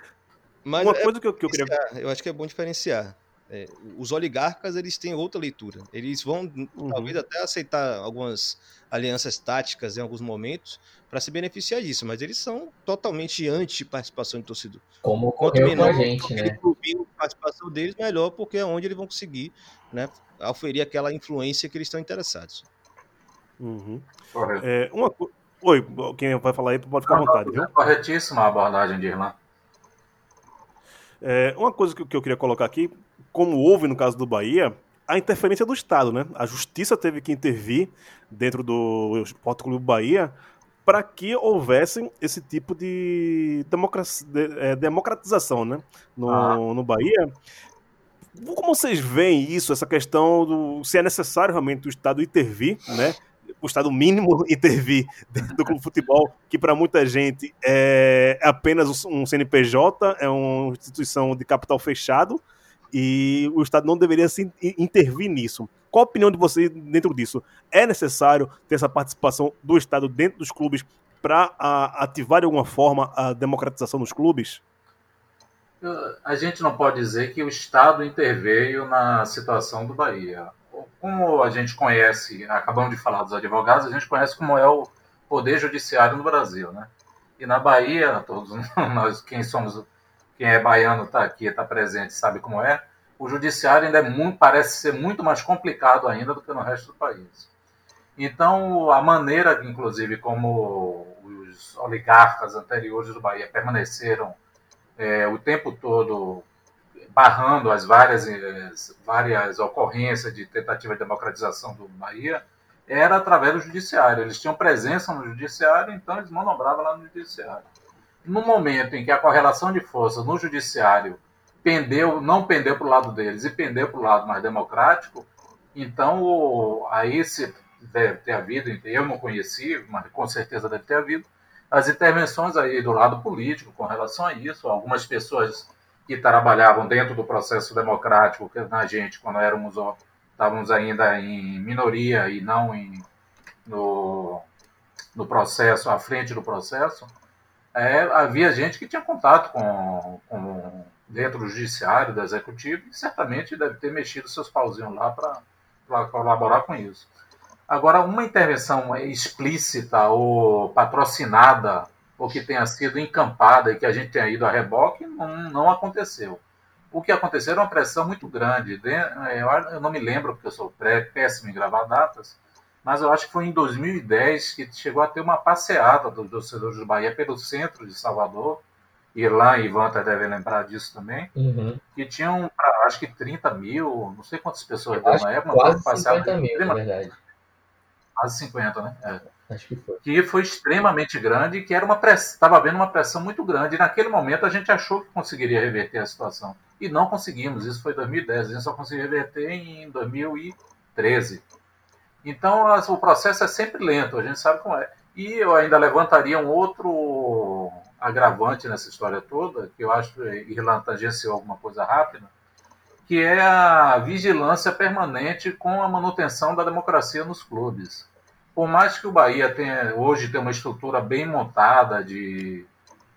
Mas Uma é coisa que eu, que eu queria. eu acho que é bom diferenciar. É, os oligarcas eles têm outra leitura. Eles vão Uhum. talvez até aceitar algumas alianças táticas em alguns momentos para se beneficiar disso, mas eles são totalmente anti-participação de torcedor. Como Quanto ocorreu com a menor gente, a né? participação deles, melhor, porque é onde eles vão conseguir né, oferir aquela influência que eles estão interessados. Uhum. Correto. É, uma Oi, quem vai falar aí pode ficar à vontade, viu? É corretíssima a abordagem de. É, uma coisa que eu queria colocar aqui, como houve no caso do Bahia, a interferência do Estado, né? A justiça teve que intervir dentro do Esporte Clube Bahia para que houvesse esse tipo de, democracia, de- é, democratização, né? No, Ah. no Bahia. Como vocês veem isso, essa questão do se é necessário realmente o Estado intervir, né? O Estado mínimo intervir dentro do clube de futebol, que para muita gente é apenas um CNPJ, é uma instituição de capital fechado, e o Estado não deveria se in- intervir nisso. Qual a opinião de vocês dentro disso? É necessário ter essa participação do Estado dentro dos clubes para ativar de alguma forma a democratização dos clubes? A gente não pode dizer que o Estado interveio na situação do Bahia. Como a gente conhece, acabamos de falar dos advogados, a gente conhece como é o poder judiciário no Brasil, né? E na Bahia, todos nós, quem somos, quem é baiano está aqui, está presente, sabe como é. O judiciário ainda é muito, parece ser muito mais complicado ainda do que no resto do país. Então, a maneira, inclusive, como os oligarcas anteriores do Bahia permaneceram é, o tempo todo barrando as várias, eh, várias ocorrências de tentativa de democratização do Bahia, era através do judiciário. Eles tinham presença no judiciário, então eles manobravam lá no judiciário. No momento em que a correlação de forças no judiciário pendeu, não pendeu para o lado deles e pendeu para o lado mais democrático, então aí se deve ter havido, eu não conheci, mas com certeza deve ter havido, as intervenções aí do lado político com relação a isso. Algumas pessoas que trabalhavam dentro do processo democrático, que na gente, quando éramos estávamos ainda em minoria e não em, no, no processo, à frente do processo, é, havia gente que tinha contato com, com dentro do judiciário, do executivo, e certamente deve ter mexido seus pauzinhos lá para colaborar com isso. Agora, uma intervenção explícita ou patrocinada, ou que tenha sido encampada e que a gente tenha ido a reboque, não, não aconteceu. O que aconteceu era uma pressão muito grande. De- Eu não me lembro, porque eu sou péssimo em gravar datas, mas eu acho que foi em 2010 que chegou a ter uma passeata dos torcedores do Bahia pelo centro de Salvador. E Ivanta devem lembrar disso também. Uhum. Que tinham, acho que 30 mil, não sei quantas pessoas Eu deu na época, quase passeata 50 mil, na verdade. quase 50, né? É Acho que foi. que foi extremamente grande que era uma estava havendo uma pressão muito grande. E naquele momento a gente achou que conseguiria reverter a situação. E não conseguimos. Isso foi em 2010. A gente só conseguiu reverter em 2013. Então as, o processo é sempre lento, a gente sabe como é. E eu ainda levantaria um outro agravante nessa história toda, que eu acho que Irlanda alguma coisa rápida, que é a vigilância permanente com a manutenção da democracia nos clubes. Por mais que o Bahia tenha, hoje tenha uma estrutura bem montada de,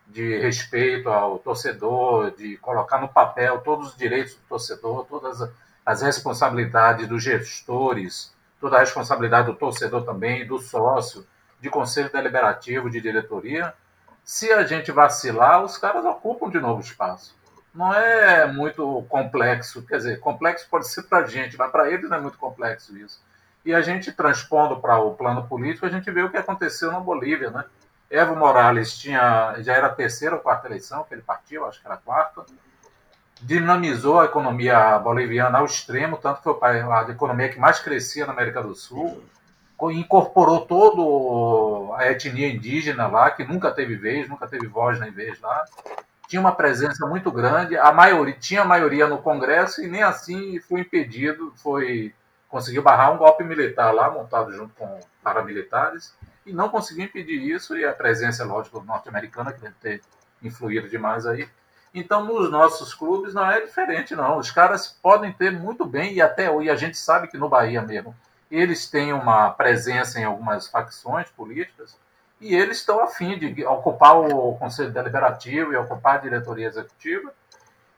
de respeito ao torcedor, de colocar no papel todos os direitos do torcedor, todas as responsabilidades dos gestores, toda a responsabilidade do torcedor também, do sócio, de conselho deliberativo, de diretoria, se a gente vacilar, os caras ocupam de novo espaço não é muito complexo. Quer dizer, complexo pode ser para a gente, mas para eles não é muito complexo isso. E a gente transpondo para o plano político, a gente vê o que aconteceu na Bolívia, né? Evo Morales tinha, já era a terceira ou quarta eleição que ele partiu, acho que era a quarta. Dinamizou a economia boliviana ao extremo, tanto foi a economia que mais crescia na América do Sul. Incorporou toda a etnia indígena lá, que nunca teve vez, nunca teve voz nem vez lá tinha uma presença muito grande, a maioria tinha maioria no Congresso e nem assim foi impedido, foi conseguiu barrar um golpe militar lá montado junto com paramilitares e não conseguiu impedir isso e a presença lógico norte-americana que deve ter influído demais aí. Então nos nossos clubes não é diferente não, os caras podem ter muito bem e até hoje a gente sabe que no Bahia mesmo eles têm uma presença em algumas facções políticas e eles estão afim de ocupar o Conselho Deliberativo e ocupar a diretoria executiva.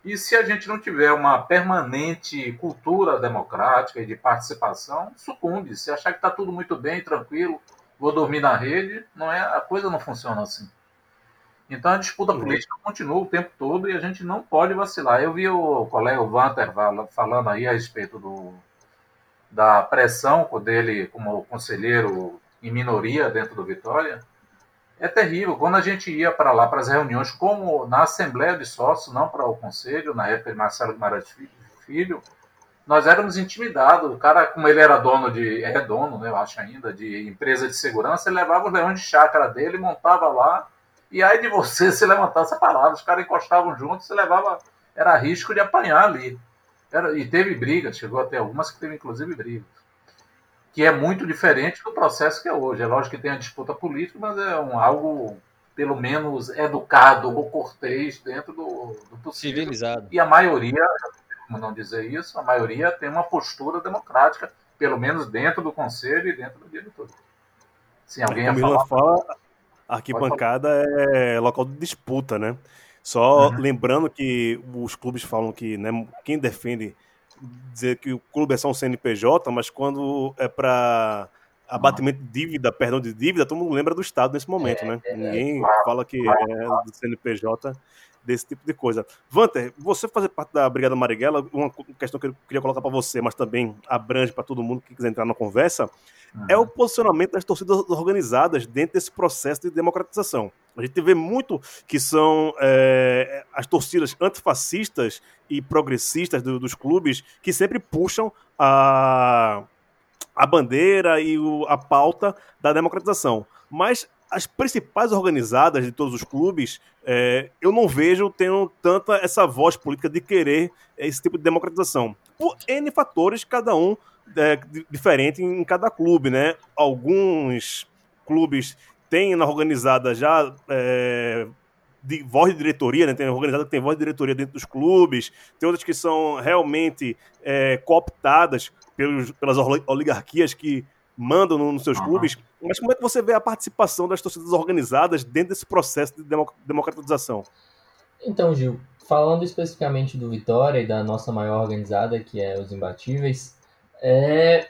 E se a gente não tiver uma permanente cultura democrática e de participação, sucumbe. Se achar que está tudo muito bem, tranquilo, vou dormir na rede, não é a coisa não funciona assim. Então a disputa uhum. política continua o tempo todo e a gente não pode vacilar. Eu vi o colega Vanter falando aí a respeito do, da pressão dele como conselheiro em minoria dentro do Vitória é terrível. Quando a gente ia para lá, para as reuniões, como na Assembleia de Sócios, não para o Conselho, na época de Marcelo Guimarães Filho, nós éramos intimidados. O cara, como ele era dono de. É dono, né, eu acho ainda, de empresa de segurança, ele levava os leões de chácara dele, montava lá, e aí de você se levantar separado. Os caras encostavam juntos, você levava. Era risco de apanhar ali. Era, e teve brigas, chegou até algumas que teve inclusive brigas que é muito diferente do processo que é hoje. É lógico que tem a disputa política, mas é um, algo, pelo menos, educado ou cortês dentro do, do possível. Civilizado. E a maioria, como não dizer isso, a maioria tem uma postura democrática, pelo menos dentro do conselho e dentro do diretoria. Sim, alguém ia falar... fala, arquibancada é local de disputa, né? Só uhum. lembrando que os clubes falam que né, quem defende dizer que o clube é só um CNPJ, mas quando é para abatimento de dívida, perdão de dívida, todo mundo lembra do Estado nesse momento, é, né? É, Ninguém fala que é do CNPJ desse tipo de coisa. Vanter, você fazer parte da Brigada Marighella, uma questão que eu queria colocar para você, mas também abrange para todo mundo que quiser entrar na conversa, uhum. é o posicionamento das torcidas organizadas dentro desse processo de democratização. A gente vê muito que são é, as torcidas antifascistas e progressistas do, dos clubes que sempre puxam a, a bandeira e o, a pauta da democratização. Mas as principais organizadas de todos os clubes, é, eu não vejo tendo tanta essa voz política de querer esse tipo de democratização. Por N fatores, cada um é, diferente em cada clube, né? Alguns clubes têm na organizada já é, de voz de diretoria, né? Tem organizada que tem voz de diretoria dentro dos clubes, tem outras que são realmente é, cooptadas pelas oligarquias que mandam nos seus uhum. clubes. Mas como é que você vê a participação das torcidas organizadas dentro desse processo de democratização? Então, Gil, falando especificamente do Vitória e da nossa maior organizada, que é os Imbatíveis, é...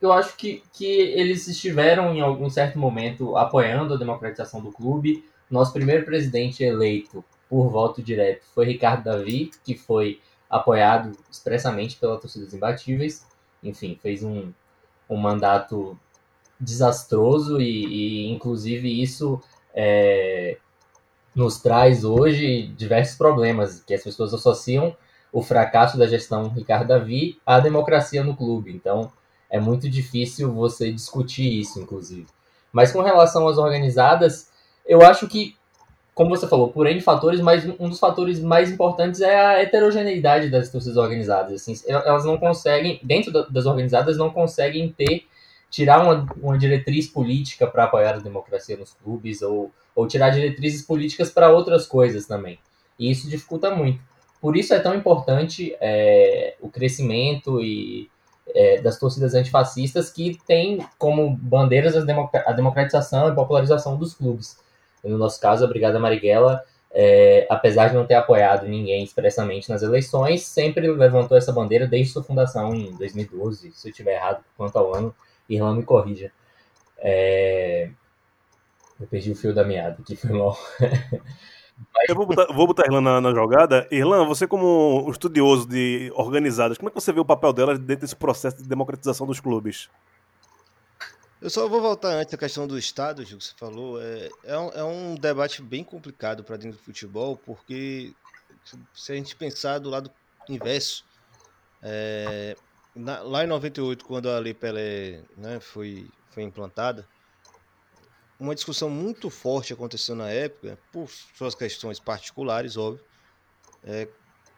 eu acho que, que eles estiveram em algum certo momento apoiando a democratização do clube. Nosso primeiro presidente eleito por voto direto foi Ricardo Davi, que foi apoiado expressamente pela torcida dos Imbatíveis. Enfim, fez um, um mandato desastroso e, e inclusive isso é, nos traz hoje diversos problemas que as pessoas associam o fracasso da gestão Ricardo Davi à democracia no clube. Então é muito difícil você discutir isso, inclusive. Mas com relação às organizadas, eu acho que como você falou, por N fatores, mas um dos fatores mais importantes é a heterogeneidade das torcidas organizadas. Assim, elas não conseguem, dentro das organizadas, não conseguem ter, tirar uma, uma diretriz política para apoiar a democracia nos clubes ou, ou tirar diretrizes políticas para outras coisas também. E isso dificulta muito. Por isso é tão importante é, o crescimento e é, das torcidas antifascistas que têm como bandeiras a democratização e popularização dos clubes no nosso caso, a Brigada Marighella, é, apesar de não ter apoiado ninguém expressamente nas eleições, sempre levantou essa bandeira desde sua fundação em 2012. Se eu estiver errado quanto ao ano, Irlan me corrija. É... Eu perdi o fio da meada, que foi mal. Eu vou botar, vou botar Irlan na, na, jogada. Irlan, você como estudioso de organizadas, como é que você vê o papel delas dentro desse processo de democratização dos clubes? Eu só vou voltar antes à questão do Estado, Gil, que você falou. É, é, um, é um debate bem complicado para dentro do futebol, porque se a gente pensar do lado inverso, é, na, lá em 98, quando a Lei Pelé né, foi, foi implantada, uma discussão muito forte aconteceu na época, por suas questões particulares, óbvio, é,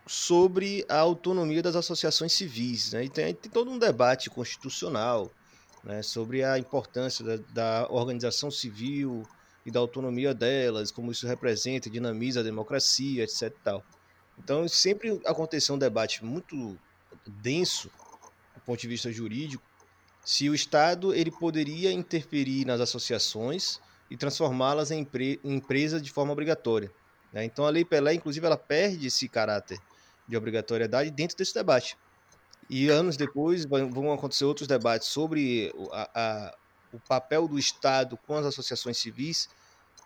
sobre a autonomia das associações civis. Né? E tem, tem todo um debate constitucional né, sobre a importância da, da, organização civil e da autonomia delas, como isso representa, dinamiza a democracia, etc. Tal. Então, sempre aconteceu um debate muito denso, do ponto de vista jurídico, se o Estado ele poderia interferir nas associações e transformá-las em, empre em empresas de forma obrigatória. Né? Então, a Lei Pelé, inclusive, ela perde esse caráter de obrigatoriedade dentro desse debate. E anos depois vão acontecer outros debates sobre a, a, o papel do Estado com as associações civis,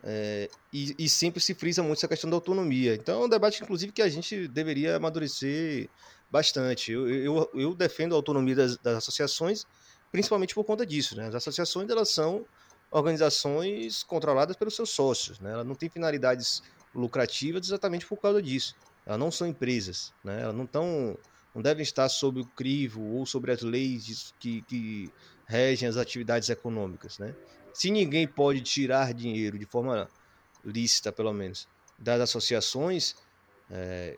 é, e, e, sempre se frisa muito essa questão da autonomia. Então é um debate, inclusive, que a gente deveria amadurecer bastante. Eu, eu, eu defendo a autonomia das, das, associações, principalmente por conta disso. Né? As associações elas são organizações controladas pelos seus sócios. Né? Elas não têm finalidades lucrativas exatamente por causa disso. Elas não são empresas. Né? Elas não estão não devem estar sob o crivo ou sobre as leis que, que regem as atividades econômicas. Né? Se ninguém pode tirar dinheiro de forma lícita, pelo menos, das associações, é,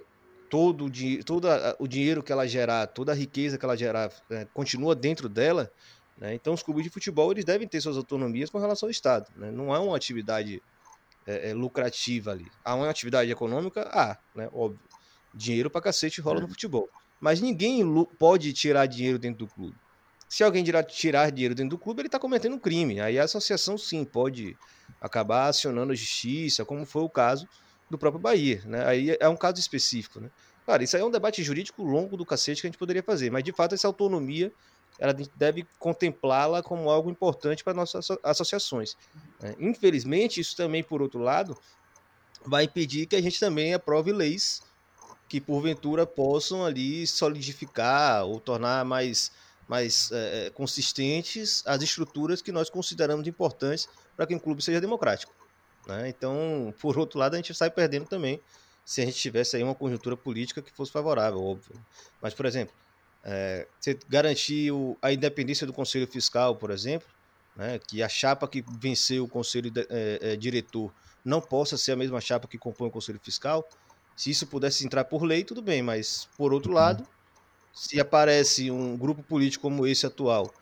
todo, o, todo o dinheiro que ela gerar, toda a riqueza que ela gerar, é, continua dentro dela. Né? Então, os clubes de futebol eles devem ter suas autonomias com relação ao Estado. Né? Não é uma atividade é, é lucrativa ali. Há uma atividade econômica? Há, né? óbvio. Dinheiro pra cacete rola no futebol. Mas ninguém pode tirar dinheiro dentro do clube. Se alguém tirar dinheiro dentro do clube, ele está cometendo um crime. Aí a associação, sim, pode acabar acionando a justiça, como foi o caso do próprio Bahia. Né? Aí é um caso específico. Né? Claro, isso aí é um debate jurídico longo do cacete que a gente poderia fazer, mas de fato essa autonomia ela deve contemplá-la como algo importante para nossas associações. Né? Infelizmente, isso também, por outro lado, vai impedir que a gente também aprove leis que porventura possam ali solidificar ou tornar mais, mais é, consistentes as estruturas que nós consideramos importantes para que um clube seja democrático. Né? Então, por outro lado, a gente sai perdendo também se a gente tivesse aí uma conjuntura política que fosse favorável, óbvio. Mas, por exemplo, é, você garantir a independência do Conselho Fiscal, por exemplo, né, que a chapa que venceu o Conselho de, é, é, Diretor não possa ser a mesma chapa que compõe o Conselho Fiscal, se isso pudesse entrar por lei, tudo bem, mas por outro lado, se aparece um grupo político como esse atual,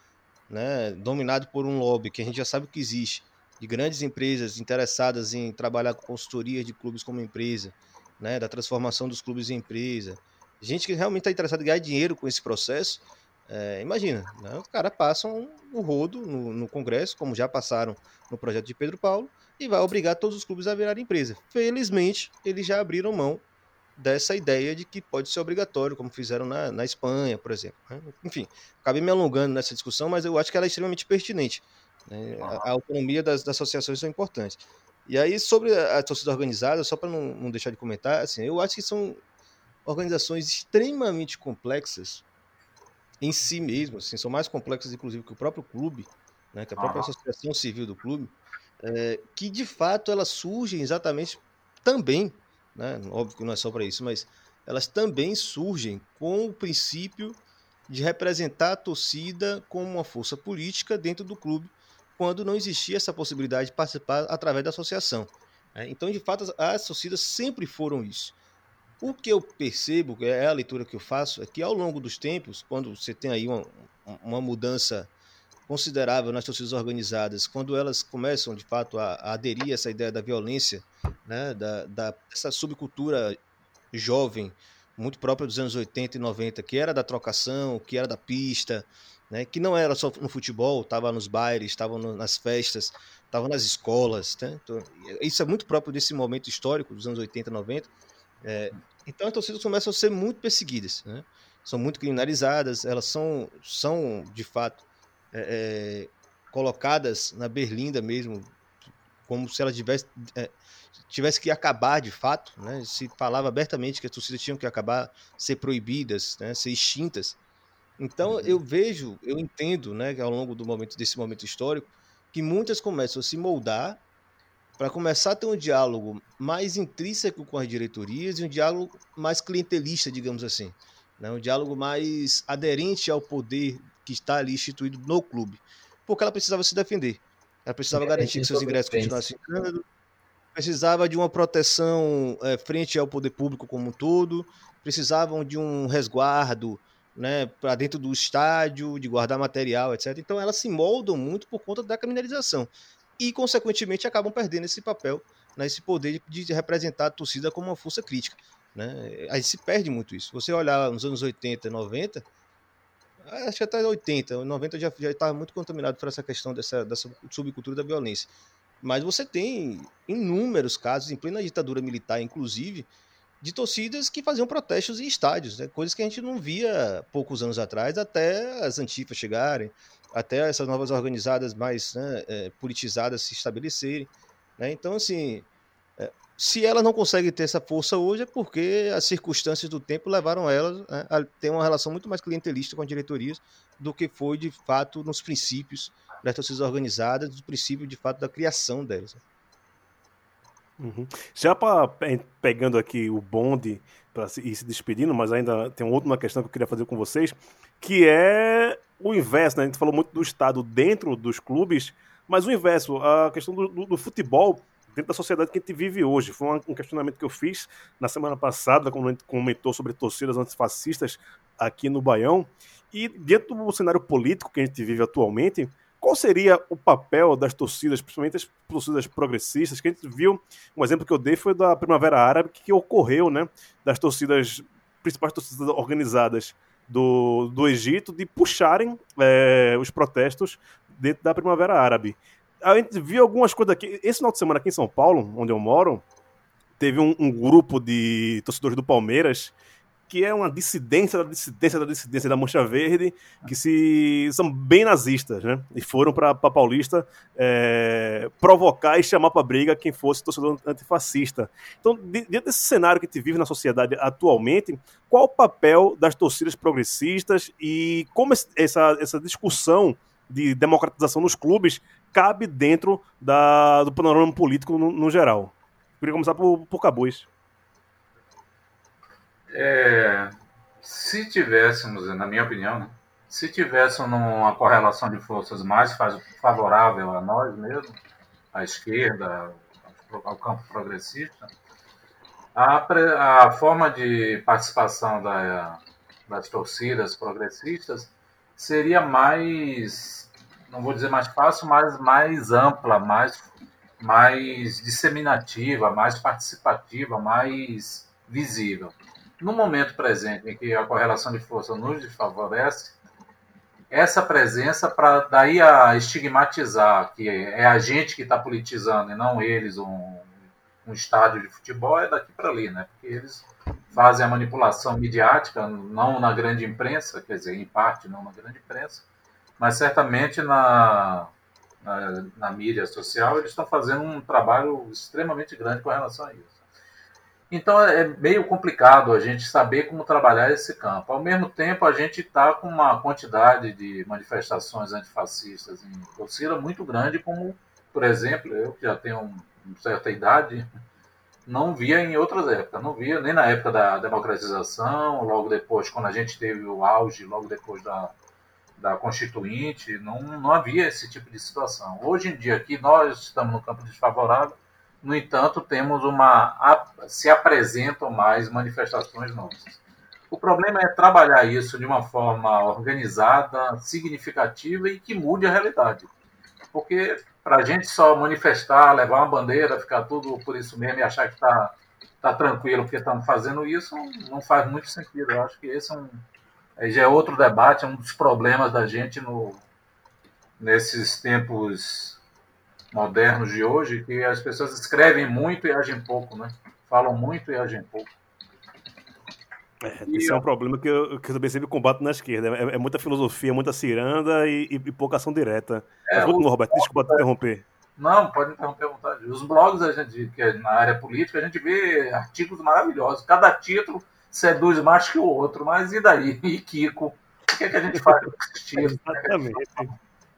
né, dominado por um lobby que a gente já sabe que existe, de grandes empresas interessadas em trabalhar com consultoria de clubes como empresa, né, da transformação dos clubes em empresa, gente que realmente está interessada em ganhar dinheiro com esse processo, é, imagina, né, os caras passam o rodo no, no, Congresso, como já passaram no projeto de Pedro Paulo, e vai obrigar todos os clubes a virarem empresa. Felizmente, eles já abriram mão dessa ideia de que pode ser obrigatório, como fizeram na, na Espanha, por exemplo. Né? Enfim, acabei me alongando nessa discussão, mas eu acho que ela é extremamente pertinente. Né? A, a, autonomia das, das, associações são importantes. E aí, sobre a, a torcida organizada, só para não, não deixar de comentar, assim, eu acho que são organizações extremamente complexas em si mesmas, assim, são mais complexas, inclusive, que o próprio clube, né, que a própria associação civil do clube, é, que de fato elas surgem exatamente também, né, óbvio que não é só para isso, mas elas também surgem com o princípio de representar a torcida como uma força política dentro do clube, quando não existia essa possibilidade de participar através da associação. Né? Então, de fato, as, as torcidas sempre foram isso. O que eu percebo, é a leitura que eu faço, é que ao longo dos tempos, quando você tem aí uma, uma mudança considerável nas torcidas organizadas, quando elas começam de fato a, a aderir a essa ideia da violência, né, da, da, dessa subcultura jovem, muito própria dos anos 80 e 90, que era da trocação, que era da pista, né, que não era só no futebol, estava nos bailes, estava nas festas, estava nas escolas. Né? Então, isso é muito próprio desse momento histórico dos anos 80 e 90. É, então as torcidas começam a ser muito perseguidas, né? são muito criminalizadas, elas são, são de fato é, é, colocadas na berlinda mesmo, como se elas tivesse, é, tivesse que acabar de fato, né? se falava abertamente que as torcidas tinham que acabar, ser proibidas, né? ser extintas. Então uhum. eu vejo, eu entendo, né, que ao longo do momento desse momento histórico, que muitas começam a se moldar para começar a ter um diálogo mais intrínseco com as diretorias e um diálogo mais clientelista, digamos assim. Né? Um diálogo mais aderente ao poder que está ali instituído no clube. Porque ela precisava se defender. Ela precisava é, garantir que seus ingressos continuassem entrando, precisava de uma proteção é, frente ao poder público como um todo, precisavam de um resguardo né, para dentro do estádio, de guardar material, etc. Então elas se moldam muito por conta da criminalização e, consequentemente, acabam perdendo esse papel, né, esse poder de representar a torcida como uma força crítica. Né? Aí se perde muito isso. Você olhar nos anos 80, 90, acho que até 80, 90 já estava muito contaminado por essa questão dessa, dessa subcultura da violência. Mas você tem inúmeros casos, em plena ditadura militar, inclusive, de torcidas que faziam protestos em estádios, né? coisas que a gente não via poucos anos atrás, até as antifas chegarem, até essas novas organizadas mais né, é, politizadas se estabelecerem. Né? Então, assim, é, se ela não consegue ter essa força hoje, é porque as circunstâncias do tempo levaram ela né, a ter uma relação muito mais clientelista com as diretorias do que foi, de fato, nos princípios das torcidas organizadas, do princípio, de fato, da criação delas. Uhum. Já pra, pegando aqui o bonde para ir se despedindo, mas ainda tem uma outra questão que eu queria fazer com vocês, que é o inverso, né? A gente falou muito do Estado dentro dos clubes, mas o inverso, a questão do, do, do futebol dentro da sociedade que a gente vive hoje. Foi um, questionamento que eu fiz na semana passada, quando a gente comentou sobre torcidas antifascistas aqui no Baião. E dentro do cenário político que a gente vive atualmente, qual seria o papel das torcidas, principalmente as torcidas progressistas, que a gente viu, um exemplo que eu dei foi da Primavera Árabe, que ocorreu, né, das torcidas, principais torcidas organizadas do, do Egito de puxarem é, os protestos dentro da Primavera Árabe. A gente viu algumas coisas aqui. Esse final de semana aqui em São Paulo, onde eu moro, teve um, um grupo de torcedores do Palmeiras que é uma dissidência da dissidência da dissidência da Mancha Verde, que se são bem nazistas, né? E foram para Paulista é, provocar e chamar para briga quem fosse torcedor antifascista. Então, dentro desse cenário que te vive na sociedade atualmente, qual o papel das torcidas progressistas e como essa, essa discussão de democratização nos clubes cabe dentro da, do panorama político no, no geral? Queria começar por, por Cabuz. É, se tivéssemos, na minha opinião, né, se tivéssemos uma correlação de forças mais favorável a nós mesmos, à esquerda, ao campo progressista, a, a forma de participação da, das torcidas progressistas seria mais, não vou dizer mais fácil, mas mais ampla, mais, mais disseminativa, mais participativa, mais visível. No momento presente, em que a correlação de força nos desfavorece, essa presença para daí a estigmatizar que é a gente que está politizando e não eles um, um estádio de futebol é daqui para ali, né? Porque eles fazem a manipulação midiática não na grande imprensa, quer dizer, em parte não na grande imprensa, mas certamente na, na, na mídia social eles estão fazendo um trabalho extremamente grande com relação a isso. Então é meio complicado a gente saber como trabalhar esse campo. Ao mesmo tempo, a gente está com uma quantidade de manifestações antifascistas em torcida muito grande, como, por exemplo, eu que já tenho uma certa idade, não via em outras épocas. Não via nem na época da democratização, logo depois, quando a gente teve o auge, logo depois da, da Constituinte, não, não havia esse tipo de situação. Hoje em dia, aqui nós estamos no campo desfavorável, No entanto, temos uma se apresentam mais manifestações nossas. O problema é trabalhar isso de uma forma organizada, significativa e que mude a realidade. Porque para a gente só manifestar, levar uma bandeira, ficar tudo por isso mesmo e achar que está tá tranquilo porque estamos fazendo isso, não faz muito sentido. Eu acho que esse é um, já é outro debate, é um dos problemas da gente no, nesses tempos modernos de hoje, que as pessoas escrevem muito e agem pouco, né? Falam muito e agem pouco. É, esse é um problema que eu, que eu também sempre combato na esquerda. É, é muita filosofia, muita ciranda e, e, e pouca ação direta. É, Mas. Roberto, desculpa te interromper. Não, pode interromper à vontade. Os blogs, a gente, que é na área política, a gente vê artigos maravilhosos. Cada título seduz mais que o outro. Mas e daí? E Kiko? O que, é que a gente faz com esses títulos? Exatamente.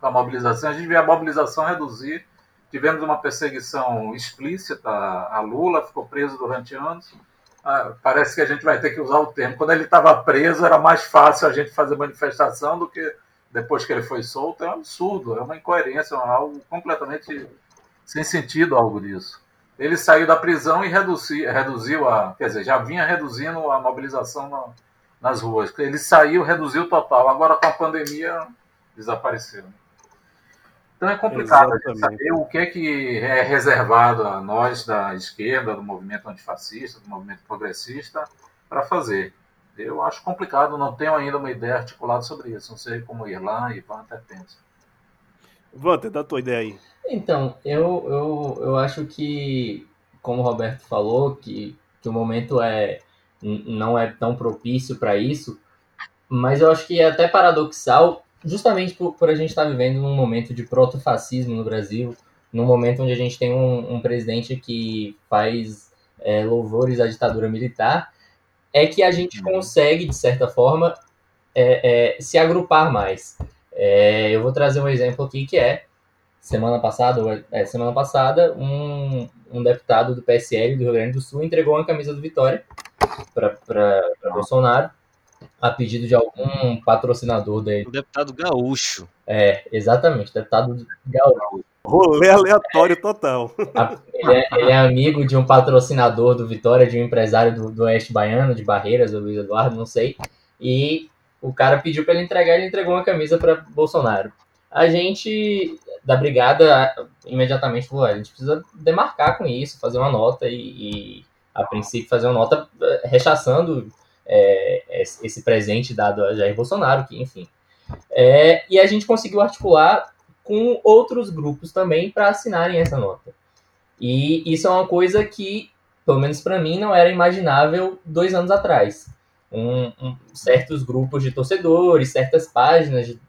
Com a mobilização? A gente vê a mobilização reduzir. Tivemos uma perseguição explícita a Lula, ficou preso durante anos ah, parece que a gente vai ter que usar o termo. Quando ele estava preso, era mais fácil a gente fazer manifestação do que depois que ele foi solto. É um absurdo, é uma incoerência, é algo completamente sem sentido algo disso. Ele saiu da prisão e reduzi, reduziu a. Quer dizer, já vinha reduzindo a mobilização na, nas ruas. Ele saiu, reduziu total. Agora com a pandemia desapareceu. Então é complicado saber o que é que é reservado a nós da esquerda, do movimento antifascista, do movimento progressista, para fazer. Eu acho complicado, não tenho ainda uma ideia articulada sobre isso. Não sei como Irlan e Walter pensam. Walter, dá a tua ideia aí. Então, eu, eu, eu acho que, como o Roberto falou, que, que o momento é não é tão propício para isso, mas eu acho que é até paradoxal justamente por, por a gente estar tá vivendo num momento de protofascismo no Brasil, num momento onde a gente tem um, um presidente que faz é, louvores à ditadura militar, é que a gente uhum. consegue, de certa forma, é, é, se agrupar mais. É, eu vou trazer um exemplo aqui que é semana passada, é, semana passada, um, um deputado do PSL do Rio Grande do Sul entregou uma camisa do Vitória para Bolsonaro a pedido de algum patrocinador dele. O deputado gaúcho. É, exatamente, deputado gaúcho. Rolê aleatório é, total. Ele é, ele é, amigo de um patrocinador do Vitória, de um empresário do, do Oeste Baiano, de Barreiras, do Luiz Eduardo, não sei. E o cara pediu para ele entregar, ele entregou uma camisa para Bolsonaro. A gente da brigada imediatamente falou: a gente precisa demarcar com isso, fazer uma nota e, e a princípio fazer uma nota eh, rechaçando é, esse presente dado a Jair Bolsonaro, que enfim. É, e a gente conseguiu articular com outros grupos também para assinarem essa nota. E isso é uma coisa que, pelo menos para mim, não era imaginável dois anos atrás. Um, um, certos grupos de torcedores, certas páginas de,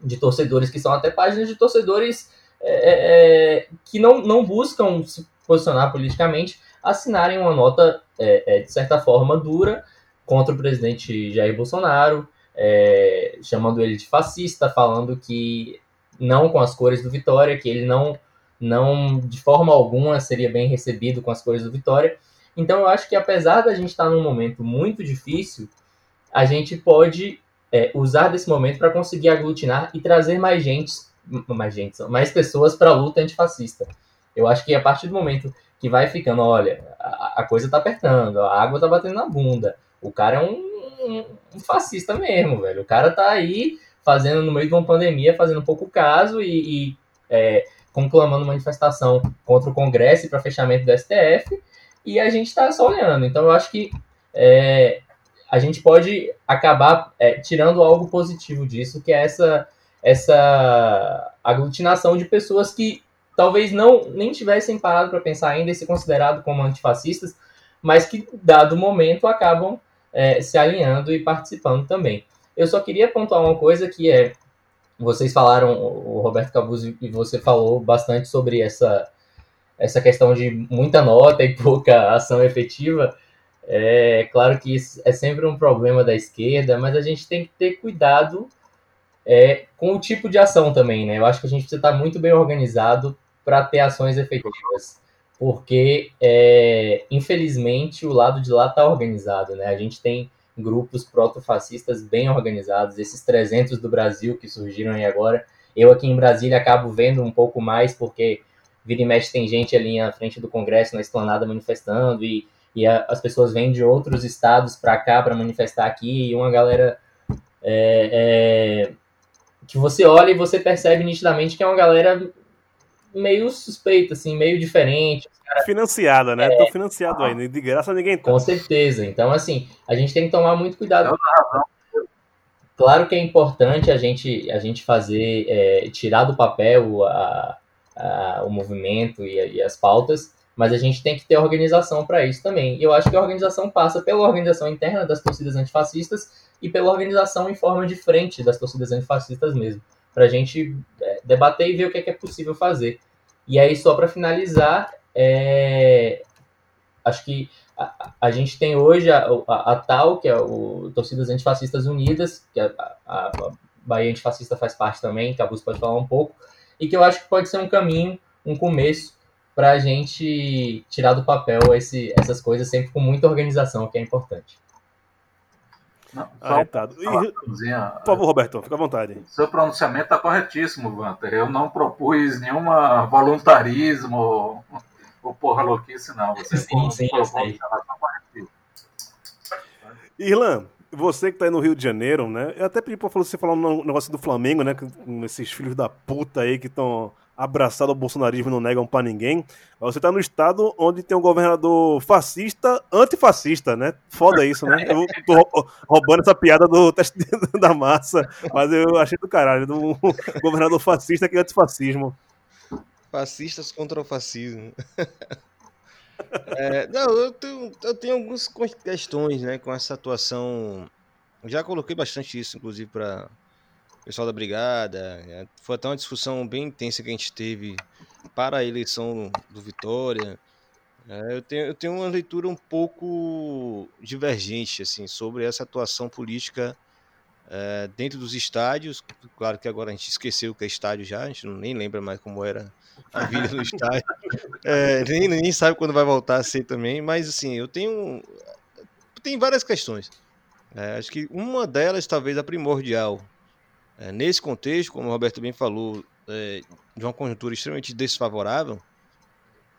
de, torcedores que são até páginas de torcedores é, é, é que não, não buscam se posicionar politicamente, assinarem uma nota, é, é, de certa forma, dura contra o presidente Jair Bolsonaro, é, chamando ele de fascista, falando que não com as cores do Vitória, que ele não, não de forma alguma seria bem recebido com as cores do Vitória. Então eu acho que apesar da gente estar num momento muito difícil, a gente pode é, usar desse momento para conseguir aglutinar e trazer mais gente, mais gente, mais pessoas para a luta antifascista. Eu acho que a partir do momento que vai ficando, olha, a, a coisa está apertando, a água está batendo na bunda, o cara é um, um, fascista mesmo, velho. O cara tá aí fazendo, no meio de uma pandemia, fazendo pouco caso e, e é, conclamando manifestação contra o Congresso e para fechamento do STF, e a gente está só olhando. Então eu acho que é, a gente pode acabar é, tirando algo positivo disso, que é essa, essa aglutinação de pessoas que talvez não nem tivessem parado para pensar ainda e se considerado como antifascistas, mas que, dado o momento, acabam é, se alinhando e participando também. Eu só queria pontuar uma coisa que é, vocês falaram, o Roberto Cabuzzi e você falou bastante sobre essa, essa questão de muita nota e pouca ação efetiva. É claro que isso é sempre um problema da esquerda, mas a gente tem que ter cuidado é, com o tipo de ação também, né? Eu acho que a gente precisa estar muito bem organizado para ter ações efetivas porque é, infelizmente o lado de lá está organizado, né? A gente tem grupos protofascistas bem organizados, esses 300 do Brasil que surgiram aí agora. Eu aqui em Brasília acabo vendo um pouco mais porque vira e mexe tem gente ali na frente do Congresso, na esplanada, manifestando, e, e a, as pessoas vêm de outros estados para cá para manifestar aqui, e uma galera é, é, que você olha e você percebe nitidamente que é uma galera meio suspeita, assim, meio diferente. Cara... Financiada, né? É, Tô financiado aí, de graça ninguém tá. Com certeza. Então, assim, a gente tem que tomar muito cuidado. Claro que é importante a gente, a gente fazer, é, tirar do papel a, a, o movimento e, e, as pautas, mas a gente tem que ter organização para isso também. E eu acho que a organização passa pela organização interna das torcidas antifascistas e pela organização em forma de frente das torcidas antifascistas mesmo, para a gente é, debater e ver o que é, que é possível fazer. E aí, só para finalizar, é, acho que a, a, gente tem hoje a, a, a, TAL, que é o Torcidas Antifascistas Unidas, que a, a, Bahia Antifascista faz parte também, que a Bus pode falar um pouco, e que eu acho que pode ser um caminho, um começo, para a gente tirar do papel esse, essas coisas sempre com muita organização, que é importante. Não, Arretado. E, por favor, Roberto, fica à vontade. Seu pronunciamento está corretíssimo, Walter. Eu não propus nenhuma voluntarismo ou porra louquice, não. Você sim, sim, eu sei. Irlan, você que tá aí no Rio de Janeiro, né? Eu até pedi pra você falar um negócio do Flamengo, né? Com esses filhos da puta aí que estão abraçados ao bolsonarismo não negam pra ninguém. Você tá no estado onde tem um governador fascista, antifascista, né? Foda isso, né? Eu tô roubando essa piada do teste da massa, mas eu achei do caralho, do governador fascista que é antifascismo. Fascistas contra o fascismo. é, não, eu tenho, eu tenho algumas questões né, com essa atuação. Já coloquei bastante isso, inclusive, para pessoal da Brigada. É, foi até uma discussão bem intensa que a gente teve para a eleição do Vitória. É, eu, tenho, eu tenho uma leitura um pouco divergente assim, sobre essa atuação política é, dentro dos estádios. Claro que agora a gente esqueceu que é estádio já, a gente não, nem lembra mais como era a vida no estádio. É, nem, nem sabe quando vai voltar a ser também, mas assim, eu tenho. Tem várias questões. É, acho que uma delas, talvez a primordial, é, nesse contexto, como o Roberto bem falou, é, de uma conjuntura extremamente desfavorável,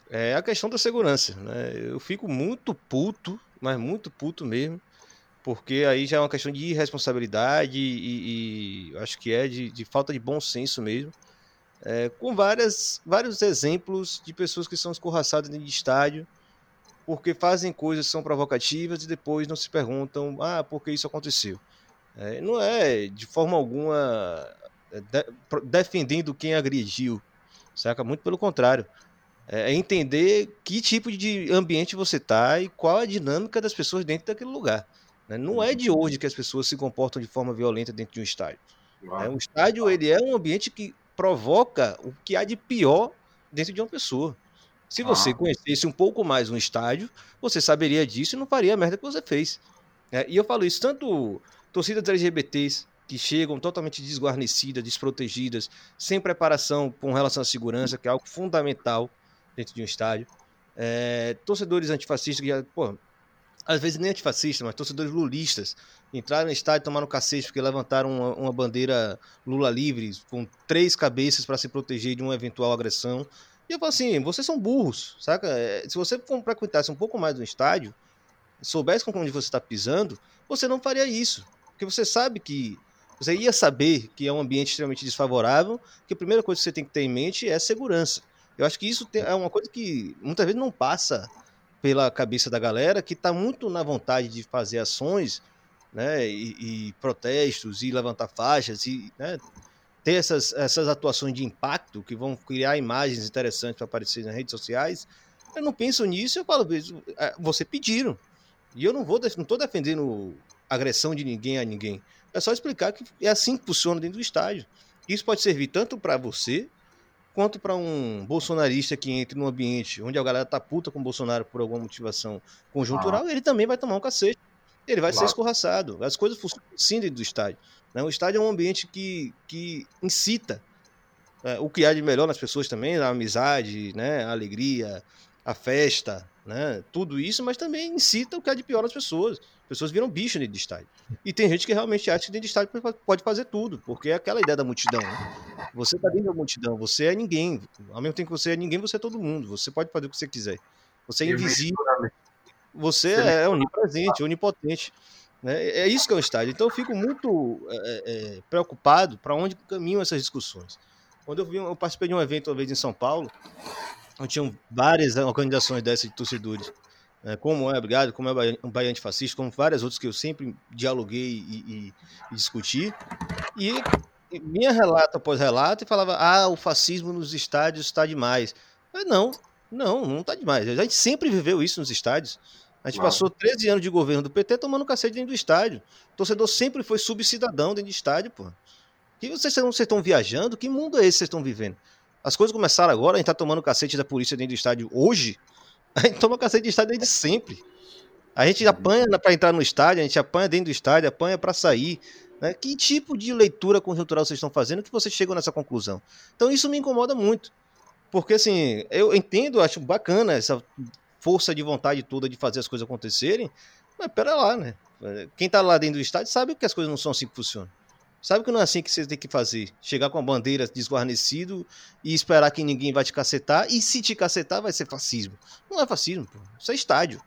é a questão da segurança. Né? Eu fico muito puto, mas muito puto mesmo, porque aí já é uma questão de irresponsabilidade e, e acho que é de, de falta de bom senso mesmo é, com várias, vários exemplos de pessoas que são escorraçadas dentro de estádio porque fazem coisas que são provocativas e depois não se perguntam, ah, por que isso aconteceu? É, não é de forma alguma é, de, defendendo quem agrediu, saca? Muito pelo contrário. É, é entender que tipo de ambiente você está e qual a dinâmica das pessoas dentro daquele lugar. Né? Não é de hoje que as pessoas se comportam de forma violenta dentro de um estádio. É, um estádio ele é um ambiente que provoca o que há de pior dentro de uma pessoa. Se você ah. conhecesse um pouco mais um estádio, você saberia disso e não faria a merda que você fez. É, e eu falo isso tanto torcidas LGBTs que chegam totalmente desguarnecidas, desprotegidas, sem preparação com relação à segurança, que é algo fundamental dentro de um estádio. É, torcedores antifascistas que já, pô, às vezes nem antifascistas, mas torcedores lulistas, entraram no estádio e tomaram cacete porque levantaram uma, uma bandeira Lula livre com três cabeças para se proteger de uma eventual agressão. E eu falo assim, vocês são burros, saca? É, se você frequentasse um pouco mais do estádio, soubesse com onde você está pisando, você não faria isso. Porque você sabe que você ia saber que é um ambiente extremamente desfavorável, que a primeira coisa que você tem que ter em mente é segurança. Eu acho que isso é uma coisa que muitas vezes não passa pela cabeça da galera que está muito na vontade de fazer ações né, e, e protestos e levantar faixas e né, ter essas, essas atuações de impacto que vão criar imagens interessantes para aparecer nas redes sociais. Eu não penso nisso, eu falo, é, você pediram. E eu não vou, não estou defendendo agressão de ninguém a ninguém. É só explicar que é assim que funciona dentro do estádio. Isso pode servir tanto para você quanto para um bolsonarista que entre num ambiente onde a galera tá puta com o Bolsonaro por alguma motivação conjuntural, ah. ele também vai tomar um cacete. Ele vai claro. ser escorraçado. As coisas funcionam sim dentro do estádio. Né? O estádio é um ambiente que, que incita é, o que há de melhor nas pessoas também, a amizade, né? a alegria, a festa, né? tudo isso, mas também incita o que há de pior nas pessoas. Pessoas viram bicho dentro de estádio. E tem gente que realmente acha que dentro de estádio pode fazer tudo, porque é aquela ideia da multidão. Né? Você tá dentro da multidão, você é ninguém. Ao mesmo tempo que você é ninguém, você é todo mundo. Você pode fazer o que você quiser. Você é invisível. Você é onipresente, onipotente. Né? É isso que é o estádio. Então eu fico muito é, é, preocupado para onde caminham essas discussões. Quando eu, vi, eu participei de um evento uma vez em São Paulo, onde tinham várias organizações dessas de torcedores é, como é Obrigado, como é o Bahia Antifascista, como várias outras que eu sempre dialoguei e, e, e discuti. E, e vinha relato após relato e falava: ah, o fascismo nos estádios está demais. Mas não, não, não está demais. A gente sempre viveu isso nos estádios. A gente passou 13 anos de governo do PT tomando cacete dentro do estádio. O torcedor sempre foi subcidadão dentro do estádio, pô. Que vocês, vocês estão viajando? Que mundo é esse que vocês estão vivendo? As coisas começaram agora, a gente tá tomando cacete da polícia dentro do estádio hoje. A gente toma cacete de estádio desde sempre. A gente apanha para entrar no estádio, a gente apanha dentro do estádio, apanha para sair. Né? Que tipo de leitura conjuntural vocês estão fazendo que vocês chegam nessa conclusão? Então isso me incomoda muito. Porque assim, eu entendo, acho bacana essa força de vontade toda de fazer as coisas acontecerem, mas pera lá, né? Quem tá lá dentro do estádio sabe que as coisas não são assim que funcionam. Sabe que não é assim que você tem que fazer. Chegar com a bandeira desguarnecido e esperar que ninguém vai te cacetar. E se te cacetar, vai ser fascismo. Não é fascismo, pô. Isso é estádio.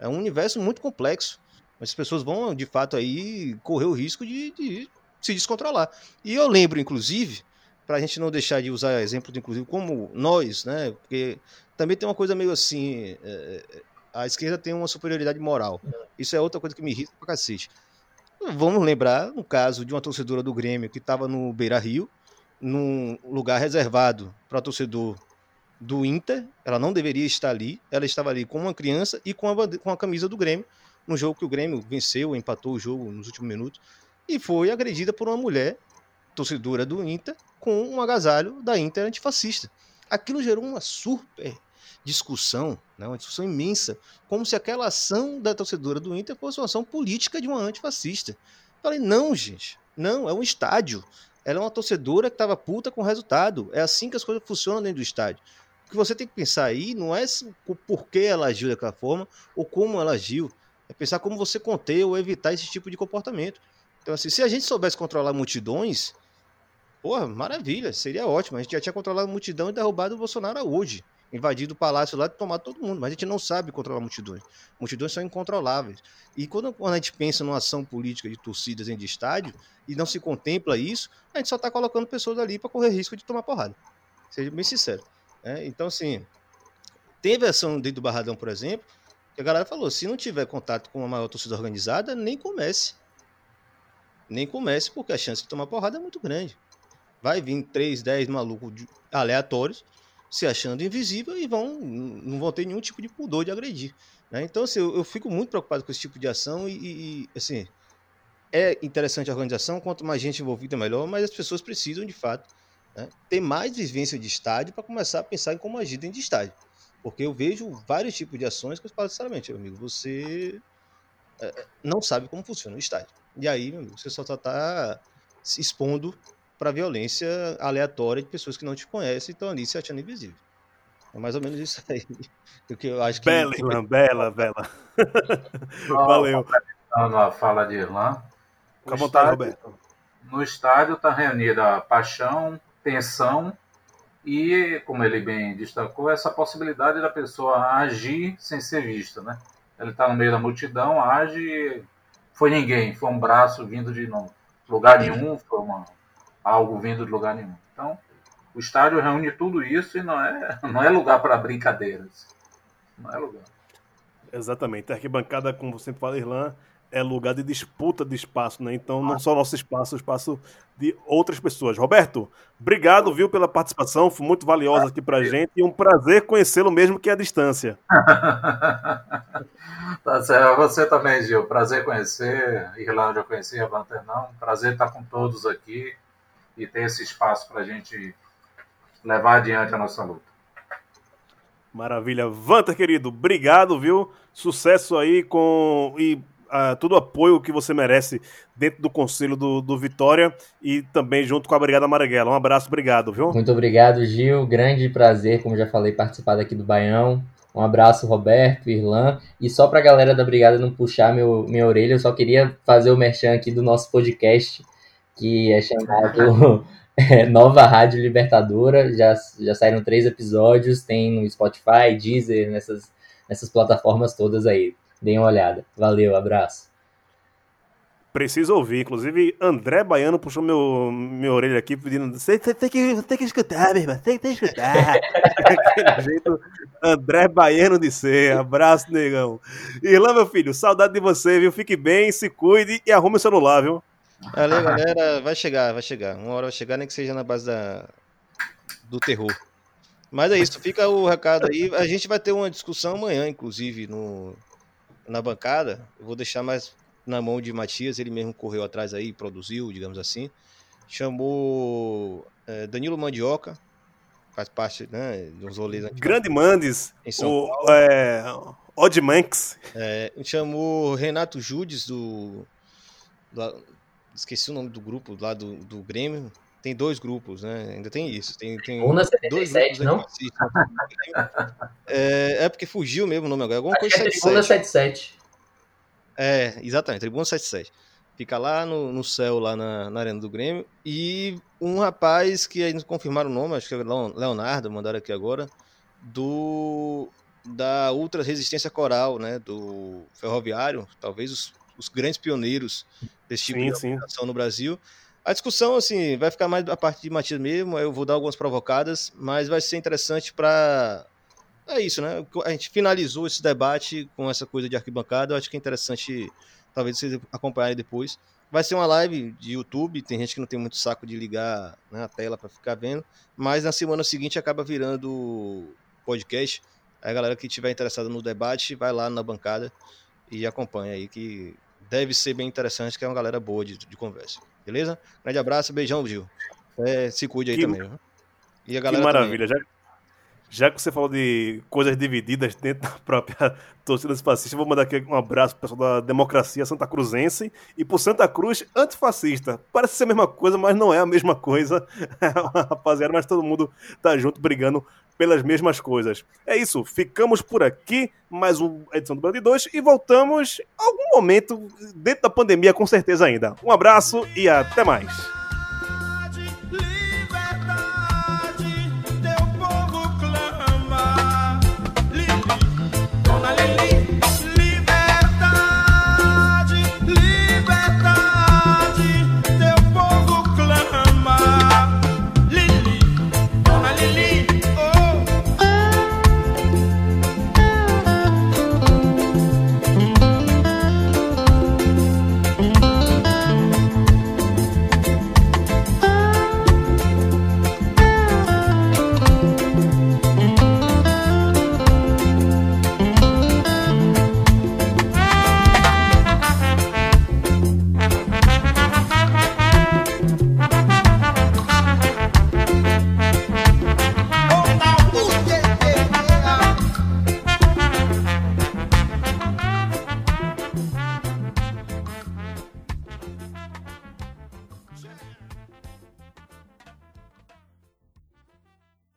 É um universo muito complexo. As pessoas vão, de fato, aí correr o risco de, de se descontrolar. E eu lembro, inclusive, para a gente não deixar de usar exemplo, inclusive, como nós, né? Porque também tem uma coisa meio assim. É, é a esquerda tem uma superioridade moral. Isso é outra coisa que me irrita pra cacete. Vamos lembrar um caso de uma torcedora do Grêmio que estava no Beira Rio, num lugar reservado para torcedor do Inter. Ela não deveria estar ali. Ela estava ali com uma criança e com a, com a camisa do Grêmio, no jogo que o Grêmio venceu, empatou o jogo nos últimos minutos. E foi agredida por uma mulher, torcedora do Inter, com um agasalho da Inter antifascista. Aquilo gerou uma super discussão, né, uma discussão imensa, como se aquela ação da torcedora do Inter fosse uma ação política de uma antifascista. Falei, não, gente, não, é um estádio. Ela é uma torcedora que estava puta com o resultado. É assim que as coisas funcionam dentro do estádio. O que você tem que pensar aí não é o porquê ela agiu daquela forma ou como ela agiu. É pensar como você conter ou evitar esse tipo de comportamento. Então, assim, se a gente soubesse controlar multidões, porra, maravilha, seria ótimo. A gente já tinha controlado a multidão e derrubado o Bolsonaro hoje invadido o palácio lá e tomar todo mundo. Mas a gente não sabe controlar multidões. Multidões são incontroláveis. E quando, quando a gente pensa numa ação política de torcidas em de estádio e não se contempla isso, a gente só está colocando pessoas ali para correr risco de tomar porrada. Seja bem sincero. É, então, assim, teve ação dentro do Barradão, por exemplo, que a galera falou: se não tiver contato com uma maior torcida organizada, nem comece. Nem comece, porque a chance de tomar porrada é muito grande. Vai vir 3, 10 malucos aleatórios se achando invisível e vão não vão ter nenhum tipo de pudor de agredir. Né? Então, assim, eu, eu, fico muito preocupado com esse tipo de ação e, e, assim, é interessante a organização, quanto mais gente envolvida, melhor, mas as pessoas precisam, de fato, né, ter mais vivência de estádio para começar a pensar em como agir dentro de estádio. Porque eu vejo vários tipos de ações que eu falo sinceramente, meu amigo, você é não sabe como funciona o estádio. E aí, meu amigo, você só está se expondo para violência aleatória de pessoas que não te conhecem e estão ali se achando invisível. É mais ou menos isso aí. O que eu acho que... Bela, Irlan, bela, bela. Valeu. A fala de Irlan. Fica à vontade, Roberto. No estádio está reunida paixão, tensão e, como ele bem destacou, essa possibilidade da pessoa agir sem ser vista, né? Ele está no meio da multidão, age, foi ninguém, foi um braço vindo de lugar nenhum, foi uma, algo vindo de lugar nenhum. Então, o estádio reúne tudo isso e não é, não é lugar para brincadeiras. Não é lugar. Exatamente. A arquibancada, como você fala, Irlã, é lugar de disputa de espaço, né? Então, não só nosso espaço, o espaço de outras pessoas. Roberto, obrigado, viu, pela participação, foi muito valiosa aqui pra gente e um prazer conhecê-lo mesmo que à distância. tá certo. Você também, Gil. Prazer conhecer. Irlanda eu conheci, a Vanter não. Prazer estar com todos aqui e ter esse espaço para a gente levar adiante a nossa luta. Maravilha. Vanta, querido, obrigado, viu? Sucesso aí com e uh, todo o apoio que você merece dentro do Conselho do, do Vitória e também junto com a Brigada Marighella. Um abraço, obrigado, viu? Muito obrigado, Gil. Grande prazer, como já falei, participar daqui do Baião. Um abraço, Roberto, Irlan. E só pra galera da Brigada não puxar meu, minha orelha, eu só queria fazer o merchan aqui do nosso podcast, que é chamado é, Nova Rádio Libertadora. Já, já saíram três episódios, tem no Spotify, Deezer, nessas, nessas plataformas todas aí. Deem uma olhada. Valeu, abraço. Preciso ouvir. Inclusive, André Baiano puxou meu, minha orelha aqui pedindo. Você tem que, tem que escutar, meu irmão. Tem, tem que escutar. Daquele jeito, André Baiano de ser. Abraço, negão. Irlã, meu filho, saudade de você, viu? Fique bem, se cuide e arrume o celular, viu? Valeu, galera. Vai chegar, vai chegar. Uma hora vai chegar, nem que seja na base da... do terror. Mas é isso, fica o recado aí. A gente vai ter uma discussão amanhã, inclusive, no, na bancada. Eu vou deixar mais na mão de Matias, ele mesmo correu atrás aí, produziu, digamos assim. Chamou é, Danilo Mandioca, faz parte né, dos rolês aqui. Grande Mandes, Em São o é, Odd Manx. É, chamou Renato Judes do, do- Esqueci o nome do grupo lá do, do Grêmio. Tem dois grupos, né? Ainda tem isso. Tem, tem Una dois 77, grupos não? É, é porque fugiu mesmo o nome agora. Alguma Acho coisa é Tribuna 77. 77. É, exatamente, Tribuna 77. Fica lá no, no céu, lá na, na Arena do Grêmio. E um rapaz que ainda confirmaram o nome, acho que é Leon- Leonardo, mandaram aqui agora, do da Ultra Resistência Coral, né? Do Ferroviário, talvez os, os grandes pioneiros desse tipo Sim, de organização no Brasil. A discussão, assim, vai ficar mais a parte de Matias mesmo, eu vou dar algumas provocadas, mas vai ser interessante para é isso, né? A gente finalizou esse debate com essa coisa de arquibancada. Eu acho que é interessante, talvez vocês acompanharem depois. Vai ser uma live de YouTube. Tem gente que não tem muito saco de ligar né, a tela para ficar vendo. Mas na semana seguinte acaba virando podcast. A galera que estiver interessada no debate, vai lá na bancada e acompanha aí, que deve ser bem interessante, que é uma galera boa de, de conversa. Beleza? Grande abraço, beijão, Gil. É, se cuide aí Que- também. viu? E a Que galera maravilha. Já, já que você falou de coisas divididas dentro da própria torcida fascista, vou mandar aqui um abraço pro pessoal da Democracia Santa Cruzense e pro Santa Cruz antifascista. Parece ser a mesma coisa, mas não é a mesma coisa, rapaziada, mas todo mundo tá junto brigando pelas mesmas coisas. É isso, ficamos por aqui, mais uma edição do Band 2 e voltamos algum momento dentro da pandemia, com certeza ainda. Um abraço e até mais.